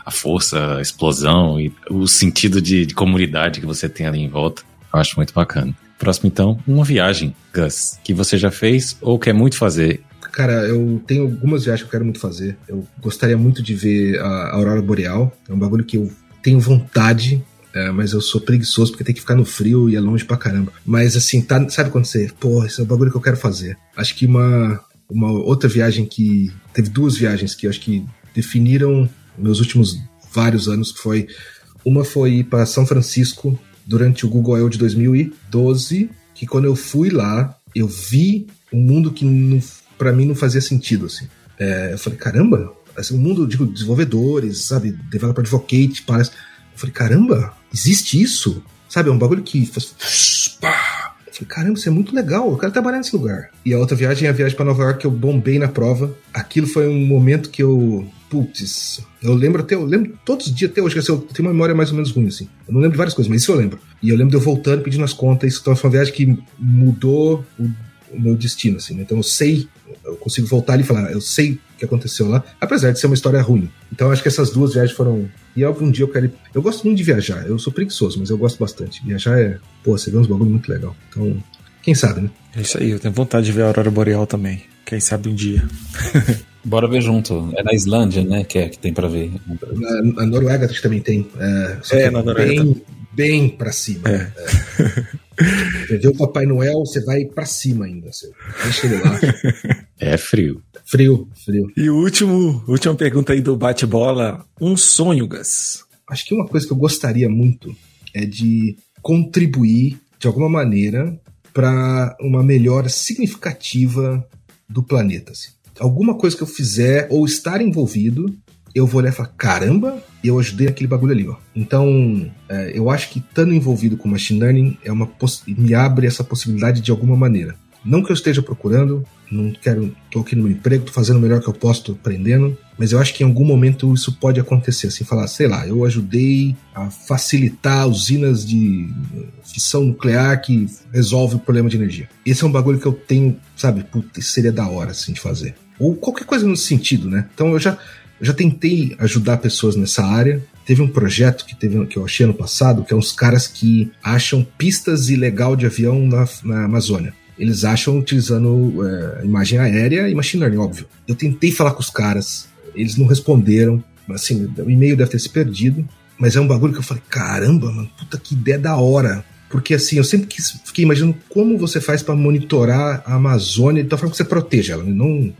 a força, a explosão e o sentido de, de, comunidade que você tem ali em volta. Eu acho muito bacana. Próximo, então, uma viagem, Gus, que você já fez ou quer muito fazer. Cara, eu tenho algumas viagens que eu quero muito fazer. Eu gostaria muito de ver a Aurora Boreal. É um bagulho que eu tenho vontade, é, mas eu sou preguiçoso porque tem que ficar no frio e é longe pra caramba. Mas assim, tá, sabe quando você, pô, esse é o bagulho que eu quero fazer. Acho que uma, uma outra viagem que. Teve duas viagens que eu acho que definiram meus últimos vários anos, que foi. Uma foi ir para São Francisco durante o Google I.O. de 2012, que quando eu fui lá, eu vi um mundo que para mim não fazia sentido, assim. É, eu falei, caramba, assim, o mundo, digo, desenvolvedores, sabe, developer advocate, parece. Eu falei, caramba, existe isso? Sabe, é um bagulho que faz. Pá! Eu falei, caramba, isso é muito legal, eu quero trabalhar nesse lugar. E a outra viagem é a viagem para Nova York que eu bombei na prova. Aquilo foi um momento que eu. Putz, eu lembro até, eu lembro todos os dias até hoje, assim, eu tenho uma memória mais ou menos ruim, assim. Eu não lembro de várias coisas, mas isso eu lembro. E eu lembro de eu voltando pedindo as contas. Isso então, foi uma viagem que mudou o, o meu destino, assim. Né? Então eu sei, eu consigo voltar ali e falar, eu sei o que aconteceu lá, apesar de ser uma história ruim. Então eu acho que essas duas viagens foram. E algum dia eu quero. ir- Eu gosto muito de viajar. Eu sou preguiçoso, mas eu gosto bastante. Viajar é. Pô, você vê uns bagulho muito legal. Então, quem sabe, né? É isso aí, eu tenho vontade de ver a Aurora Boreal também. Quem sabe um dia. Bora ver junto. É na Islândia, né? Que, é, que tem pra ver. Na, na Noruega acho que também tem. É, só É, que na Noruega bem, bem pra cima. É. Você vê o Papai Noel, você vai pra cima ainda. Você deixa ele lá. É frio. Frio, frio. E o último, última pergunta aí do bate-bola. Um sonho, Gus. Acho que uma coisa que eu gostaria muito é de contribuir de alguma maneira para uma melhora significativa do planeta. assim. Alguma coisa que eu fizer ou estar envolvido, eu vou olhar e falar: caramba, eu ajudei aquele bagulho ali. Ó. Então, é, eu acho que estando envolvido com machine learning é uma me abre essa possibilidade de alguma maneira. Não que eu esteja procurando, não quero, tô aqui no meu emprego, tô fazendo o melhor que eu posso, tô aprendendo, mas eu acho que em algum momento isso pode acontecer, assim, falar, sei lá, eu ajudei a facilitar usinas de fissão nuclear que resolve o problema de energia. Esse é um bagulho que eu tenho, sabe, isso seria da hora, assim, de fazer. Ou qualquer coisa nesse sentido, né? Então eu já, eu já tentei ajudar pessoas nessa área. Teve um projeto que, teve, que eu achei ano passado, que é uns caras que acham pistas ilegal de avião na, na Amazônia. Eles acham utilizando é, imagem aérea e machine learning, óbvio. Eu tentei falar com os caras, eles não responderam. Assim, o e-mail deve ter se perdido. Mas é um bagulho que eu falei, caramba, mano, puta que ideia da hora. Porque assim, eu sempre quis, fiquei imaginando como você faz para monitorar a Amazônia de tal forma que você proteja ela, né? não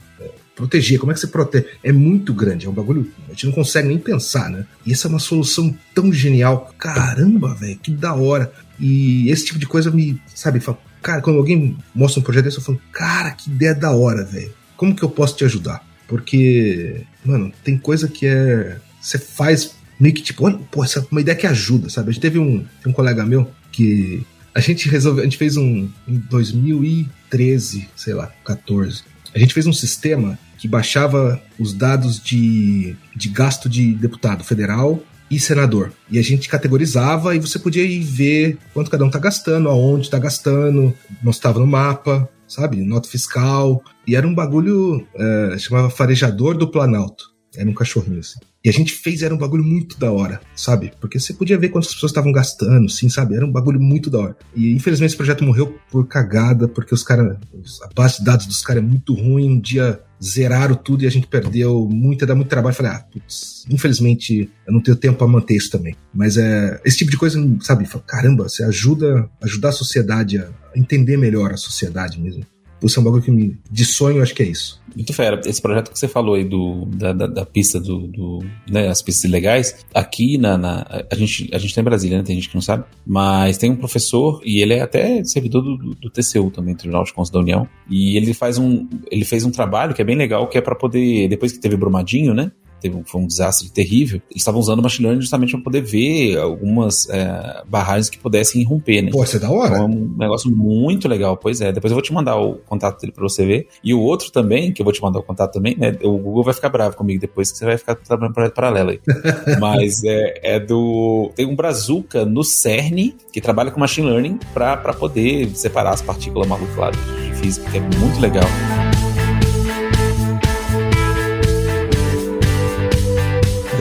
proteger. Como é que você protege? É muito grande, é um bagulho. A gente não consegue nem pensar, né? E essa é uma solução tão genial. Caramba, velho, que da hora. E esse tipo de coisa me, sabe, fala, cara, quando alguém mostra um projeto desse, eu falo, cara, que ideia da hora, velho. Como que eu posso te ajudar? Porque, mano, tem coisa que é. Você faz meio que tipo, olha, pô, essa é uma ideia que ajuda, sabe? A gente teve um, um colega meu que a gente resolveu, a gente fez um em 2013, sei lá, 14. A gente fez um sistema que baixava os dados de, de gasto de deputado federal e senador. E a gente categorizava e você podia ir ver quanto cada um tá gastando, aonde tá gastando, mostrava no mapa, sabe? Nota fiscal. E era um bagulho, é, chamava farejador do Planalto. Era um cachorrinho assim. E a gente fez, era um bagulho muito da hora, sabe? Porque você podia ver quantas pessoas estavam gastando, sim, sabe? Era um bagulho muito da hora. E infelizmente esse projeto morreu por cagada, porque os caras. A base de dados dos caras é muito ruim. Um dia zeraram tudo e a gente perdeu muito, dá muito trabalho. Falei, ah, putz, infelizmente eu não tenho tempo para manter isso também. Mas é esse tipo de coisa, sabe? Caramba, você ajuda ajudar a sociedade a entender melhor a sociedade mesmo. Isso é um bagulho que me. De sonho, acho que é isso. Muito fera. Esse projeto que você falou aí do, da, da, da pista do. do né, as pistas ilegais, aqui na, na. a, gente, a gente tá em Brasília, né? Tem gente que não sabe. Mas tem um professor, e ele é até servidor do, do, do TCU também, Tribunal de Contas da União. E ele faz um. Ele fez um trabalho que é bem legal, que é para poder. Depois que teve Brumadinho, né? Teve foi um desastre terrível, eles estavam usando o machine learning justamente para poder ver algumas é, barragens que pudessem irromper, né? Pô, isso é da hora. Então é um negócio muito legal, pois é. Depois eu vou te mandar o contato dele para você ver. E o outro também, que eu vou te mandar o contato também, né? O Google vai ficar bravo comigo depois, que você vai ficar trabalhando projeto paralelo aí. Mas é, é, do. Tem um Brazuca no CERN que trabalha com machine learning para poder separar as partículas malucas lá de física, que é muito legal.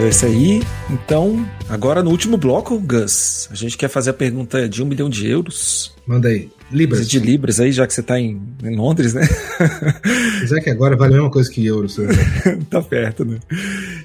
Esse aí. Então, agora no último bloco, Gus, a gente quer fazer a pergunta de um milhão de euros. Manda aí. Libras. De libras aí, já que você tá em, em Londres, né? É que agora vale a mesma coisa que euros. Né? tá perto, né?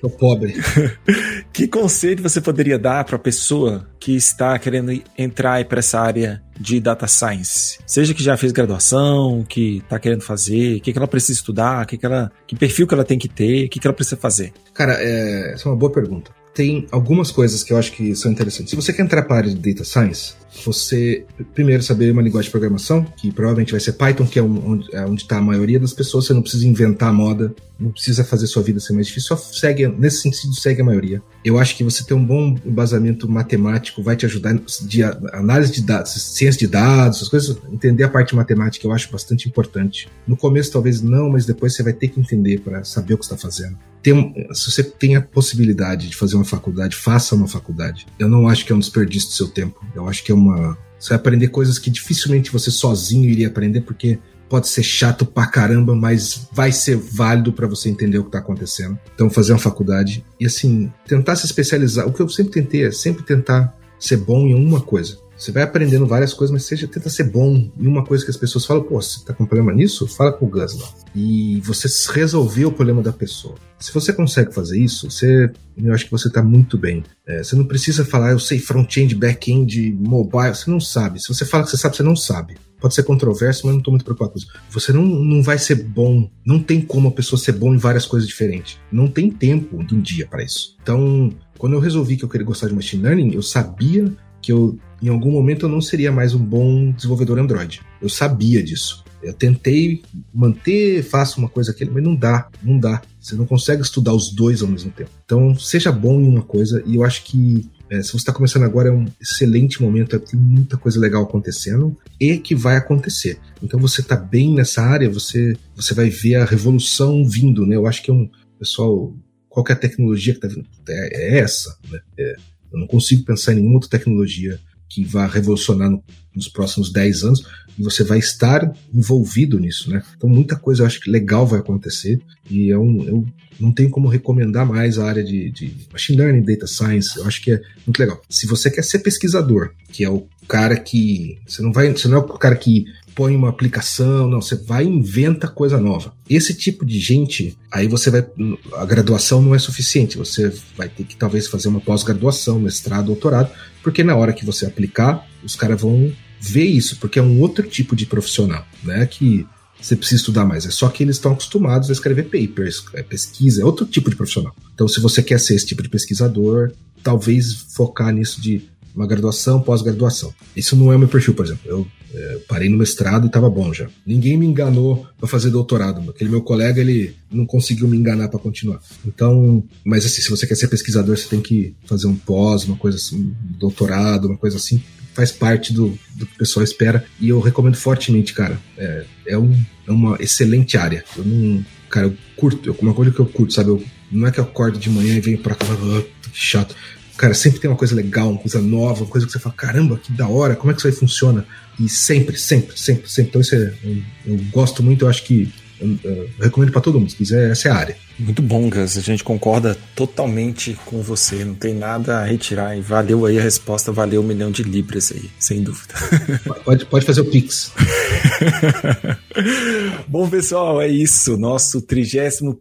Tô pobre. que conselho você poderia dar para a pessoa que está querendo entrar para essa área de data science? Seja que já fez graduação, que está querendo fazer, o que, que ela precisa estudar, que, que, ela, que perfil que ela tem que ter, o que, que ela precisa fazer? Cara, é, essa é uma boa pergunta. tem algumas coisas que eu acho que são interessantes. Se você quer entrar para a área de data science, você primeiro saber uma linguagem de programação, que provavelmente vai ser Python, que é onde é está a maioria das pessoas, você não precisa inventar moda, não precisa fazer sua vida ser mais difícil, só segue, nesse sentido, segue a maioria. Eu acho que você ter um bom embasamento matemático vai te ajudar de análise de dados, ciência de dados, essas coisas, entender a parte matemática eu acho bastante importante. No começo talvez não, mas depois você vai ter que entender para saber o que está fazendo. Tem, se você tem a possibilidade de fazer uma faculdade, faça uma faculdade. Eu não acho que é um desperdício do seu tempo. Eu acho que é uma. Você vai aprender coisas que dificilmente você sozinho iria aprender, porque pode ser chato pra caramba, mas vai ser válido para você entender o que tá acontecendo. Então, fazer uma faculdade e, assim, tentar se especializar. O que eu sempre tentei é sempre tentar ser bom em uma coisa. Você vai aprendendo várias coisas, mas seja tenta ser bom em uma coisa que as pessoas falam, pô, você tá com problema nisso? Fala com o Gus lá. E você resolveu o problema da pessoa. Se você consegue fazer isso, você, eu acho que você tá muito bem. É, você não precisa falar, eu sei front-end, back-end, mobile, você não sabe. Se você fala que você sabe, você não sabe. Pode ser controverso, mas não tô muito preocupado com isso. Você não, não vai ser bom. Não tem como a pessoa ser bom em várias coisas diferentes. Não tem tempo de um dia para isso. Então, quando eu resolvi que eu queria gostar de machine learning, eu sabia que eu, em algum momento, eu não seria mais um bom desenvolvedor Android. Eu sabia disso. Eu tentei manter, faço uma coisa aqui, mas não dá, não dá. Você não consegue estudar os dois ao mesmo tempo. Então, seja bom em uma coisa, e eu acho que é, se você está começando agora, é um excelente momento, tem muita coisa legal acontecendo e que vai acontecer. Então, você está bem nessa área, você, você vai ver a revolução vindo, né? Eu acho que é um. Pessoal, qualquer tecnologia que está vindo é, é essa, né? É, eu não consigo pensar em nenhuma outra tecnologia que vá revolucionar no, nos próximos 10 anos e você vai estar envolvido nisso, né? Então muita coisa eu acho que legal vai acontecer e eu, eu não tenho como recomendar mais a área de, de machine learning, data science. Eu acho que é muito legal. Se você quer ser pesquisador, que é o cara que você não vai, você não é o cara que põe uma aplicação, não, você vai e inventa coisa nova. Esse tipo de gente, aí você vai. A graduação não é suficiente, você vai ter que talvez fazer uma pós-graduação, mestrado, doutorado, porque na hora que você aplicar, os caras vão ver isso, porque é um outro tipo de profissional, né? Que você precisa estudar mais. É só que eles estão acostumados a escrever papers, é pesquisa, é outro tipo de profissional. Então, se você quer ser esse tipo de pesquisador, talvez focar nisso de uma graduação, pós-graduação. Isso não é o meu perfil, por exemplo. Eu é, parei no mestrado e estava bom já. Ninguém me enganou para fazer doutorado. Aquele meu colega, ele não conseguiu me enganar para continuar. Então, mas assim, se você quer ser pesquisador, você tem que fazer um pós, uma coisa assim, um doutorado, uma coisa assim. Faz parte do, do que o pessoal espera. E eu recomendo fortemente, cara. É, é, um, é uma excelente área. Eu não. Cara, eu curto. Uma coisa que eu curto, sabe? Eu, não é que eu acordo de manhã e venho pra cá, ah, que chato. Cara, sempre tem uma coisa legal, uma coisa nova, uma coisa que você fala, caramba, que da hora, como é que isso aí funciona? E sempre, sempre, sempre, sempre. Então isso é, eu, eu gosto muito, eu acho que eu, eu recomendo para todo mundo, se quiser, essa é a área. Muito bom, Gus. A gente concorda totalmente com você. Não tem nada a retirar. E valeu aí a resposta, valeu um milhão de libras aí, sem dúvida. Pode, pode fazer o Pix. bom, pessoal, é isso. Nosso 31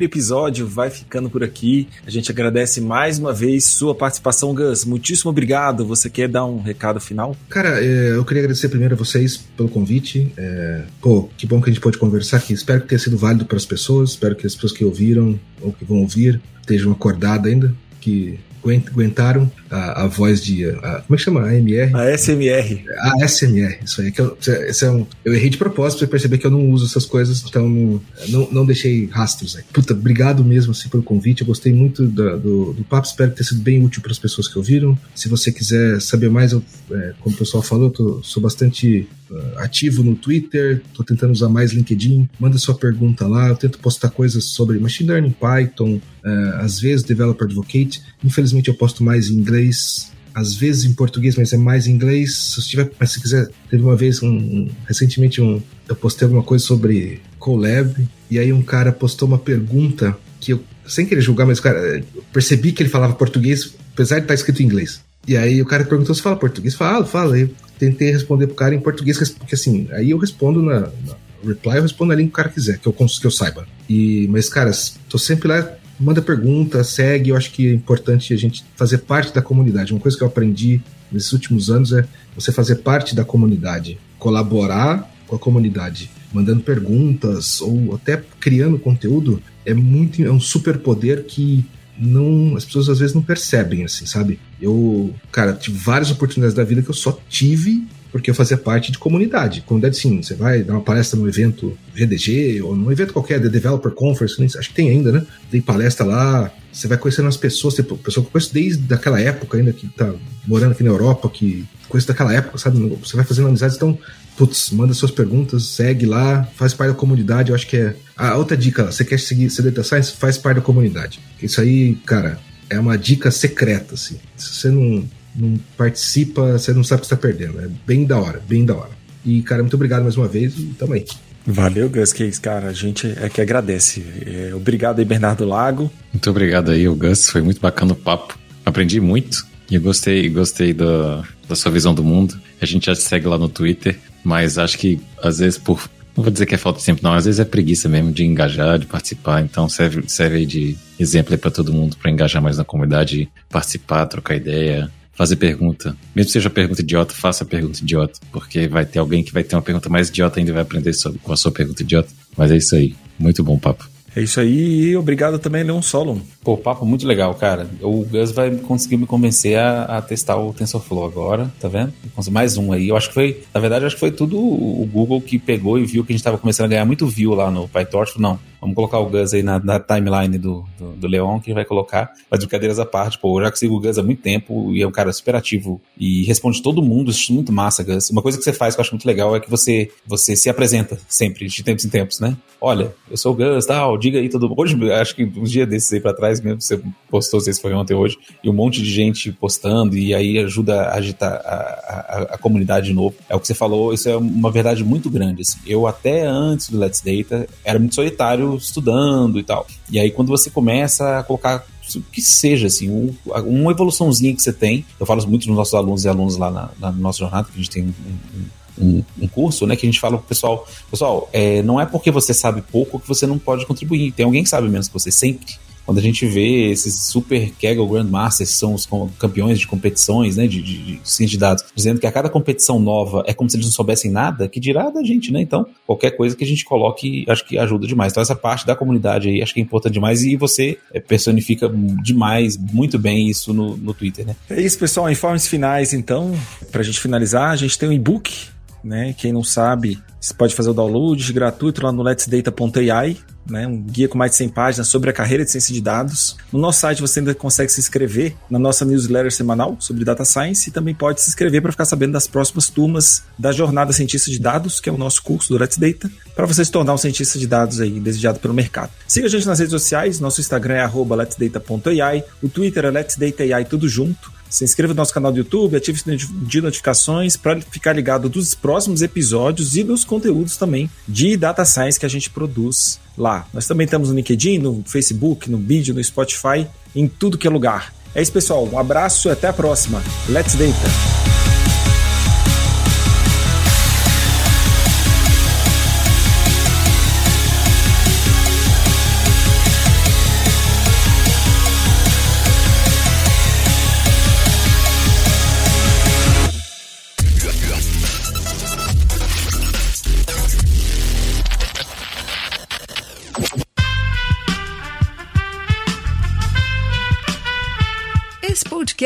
episódio vai ficando por aqui. A gente agradece mais uma vez sua participação, Gus. Muitíssimo obrigado. Você quer dar um recado final? Cara, é, eu queria agradecer primeiro a vocês pelo convite. É, pô, que bom que a gente pode conversar aqui. Espero que tenha sido válido para as pessoas. Espero que as pessoas que ouviram ouviram ou que vão ouvir estejam acordados ainda, que aguentaram a, a voz de. A, como é que chama? A AMR? A SMR. A SMR, isso aí. Que eu, esse é um, eu errei de propósito pra perceber que eu não uso essas coisas, então não, não, não deixei rastros aí. Puta, obrigado mesmo assim, pelo convite. Eu gostei muito da, do, do papo, espero ter sido bem útil para as pessoas que ouviram. Se você quiser saber mais, eu, é, como o pessoal falou, eu tô, sou bastante uh, ativo no Twitter, tô tentando usar mais LinkedIn. Manda sua pergunta lá, eu tento postar coisas sobre machine learning, Python, uh, às vezes developer advocate. Infelizmente eu posto mais em inglês, às vezes em português, mas é mais em inglês. Se tiver, se quiser, teve uma vez um, um, recentemente um, eu postei alguma coisa sobre Colab e aí um cara postou uma pergunta que eu sem querer julgar, mas cara, percebi que ele falava português, apesar de estar escrito em inglês. E aí o cara perguntou se fala português, fala, fala. Eu tentei responder pro cara em português, porque assim, aí eu respondo na, na reply, eu respondo ali que o cara quiser, que eu, que eu saiba. E, mas, cara, tô sempre lá manda pergunta, segue. Eu acho que é importante a gente fazer parte da comunidade. Uma coisa que eu aprendi nesses últimos anos é você fazer parte da comunidade, colaborar com a comunidade, mandando perguntas ou até criando conteúdo é muito é um super poder que não, as pessoas às vezes não percebem, assim, sabe? Eu, cara, tive várias oportunidades da vida que eu só tive porque eu fazia parte de comunidade. Comunidade, sim, você vai dar uma palestra no evento GDG ou num evento qualquer, The Developer Conference, acho que tem ainda, né? Tem palestra lá, você vai conhecendo as pessoas, tem pessoa que eu conheço desde aquela época ainda, que tá morando aqui na Europa, que conheço daquela época, sabe? Você vai fazendo amizades, então, putz, manda suas perguntas, segue lá, faz parte da comunidade, eu acho que é. A outra dica, você quer seguir ser Data Science, faz parte da comunidade. Isso aí, cara, é uma dica secreta, assim. Se você não não participa, você não sabe o que está perdendo. É bem da hora, bem da hora. E, cara, muito obrigado mais uma vez e tamo aí. Valeu, Gus Case, cara. A gente é que agradece. É, obrigado aí, Bernardo Lago. Muito obrigado aí, o Gus. Foi muito bacana o papo. Aprendi muito e gostei, gostei da, da sua visão do mundo. A gente já segue lá no Twitter, mas acho que às vezes por. Não vou dizer que é falta de tempo, não. Às vezes é preguiça mesmo de engajar, de participar. Então serve, serve aí de exemplo aí para todo mundo, para engajar mais na comunidade, participar, trocar ideia, fazer pergunta. Mesmo que seja pergunta idiota, faça pergunta idiota. Porque vai ter alguém que vai ter uma pergunta mais idiota ainda e vai aprender sobre, com a sua pergunta idiota. Mas é isso aí. Muito bom papo. É isso aí e obrigado também, Leon Solon. Pô, papo muito legal, cara. O Gus vai conseguir me convencer a, a testar o TensorFlow agora, tá vendo? Mais um aí. Eu acho que foi, na verdade, acho que foi tudo o Google que pegou e viu que a gente tava começando a ganhar muito view lá no PyTorch. Não, vamos colocar o Gus aí na, na timeline do, do, do, Leon, que vai colocar. Mas brincadeiras à parte, pô, eu já consigo o Gus há muito tempo e é um cara super ativo e responde todo mundo. Isso é muito massa, Gus. Uma coisa que você faz que eu acho muito legal é que você, você se apresenta sempre, de tempos em tempos, né? Olha, eu sou o Gus, tal, diga aí todo mundo. Hoje, acho que uns dias desses aí pra trás mesmo, você postou, não sei se foi ontem ou hoje, e um monte de gente postando, e aí ajuda a agitar a, a, a, comunidade de novo. É o que você falou, isso é uma verdade muito grande. Assim. Eu até antes do Let's Data era muito solitário estudando e tal. E aí quando você começa a colocar o que seja, assim, um, uma evoluçãozinha que você tem. Eu falo muito nos nossos alunos e alunos lá na, na nossa jornada, que a gente tem um, um, um, curso, né, que a gente fala pro pessoal, pessoal, é, não é porque você sabe pouco que você não pode contribuir. Tem alguém que sabe menos que você sempre. Quando a gente vê esses super Kaggle Grandmasters, que são os campeões de competições, né, de, de, de ciência de dados, dizendo que a cada competição nova é como se eles não soubessem nada, que dirá da gente, né? Então, qualquer coisa que a gente coloque, acho que ajuda demais. Então, essa parte da comunidade aí, acho que é importante demais e você é, personifica demais, muito bem isso no, no Twitter, né? É isso, pessoal. Informes finais, então, pra gente finalizar, a gente tem um e-book né? Quem não sabe, você pode fazer o download gratuito lá no letsdata.ai, né? Um guia com mais de 100 páginas sobre a carreira de ciência de dados. No nosso site você ainda consegue se inscrever na nossa newsletter semanal sobre data science e também pode se inscrever para ficar sabendo das próximas turmas da jornada cientista de dados, que é o nosso curso do Let's Data, para você se tornar um cientista de dados aí desejado pelo mercado. Siga a gente nas redes sociais, nosso Instagram é letsdata.ai, o Twitter é letsdata.ai tudo junto. Se inscreva no nosso canal do YouTube, ative o sininho de notificações para ficar ligado dos próximos episódios e dos conteúdos também de Data Science que a gente produz lá. Nós também estamos no LinkedIn, no Facebook, no vídeo, no Spotify, em tudo que é lugar. É isso, pessoal. Um abraço e até a próxima. Let's Data!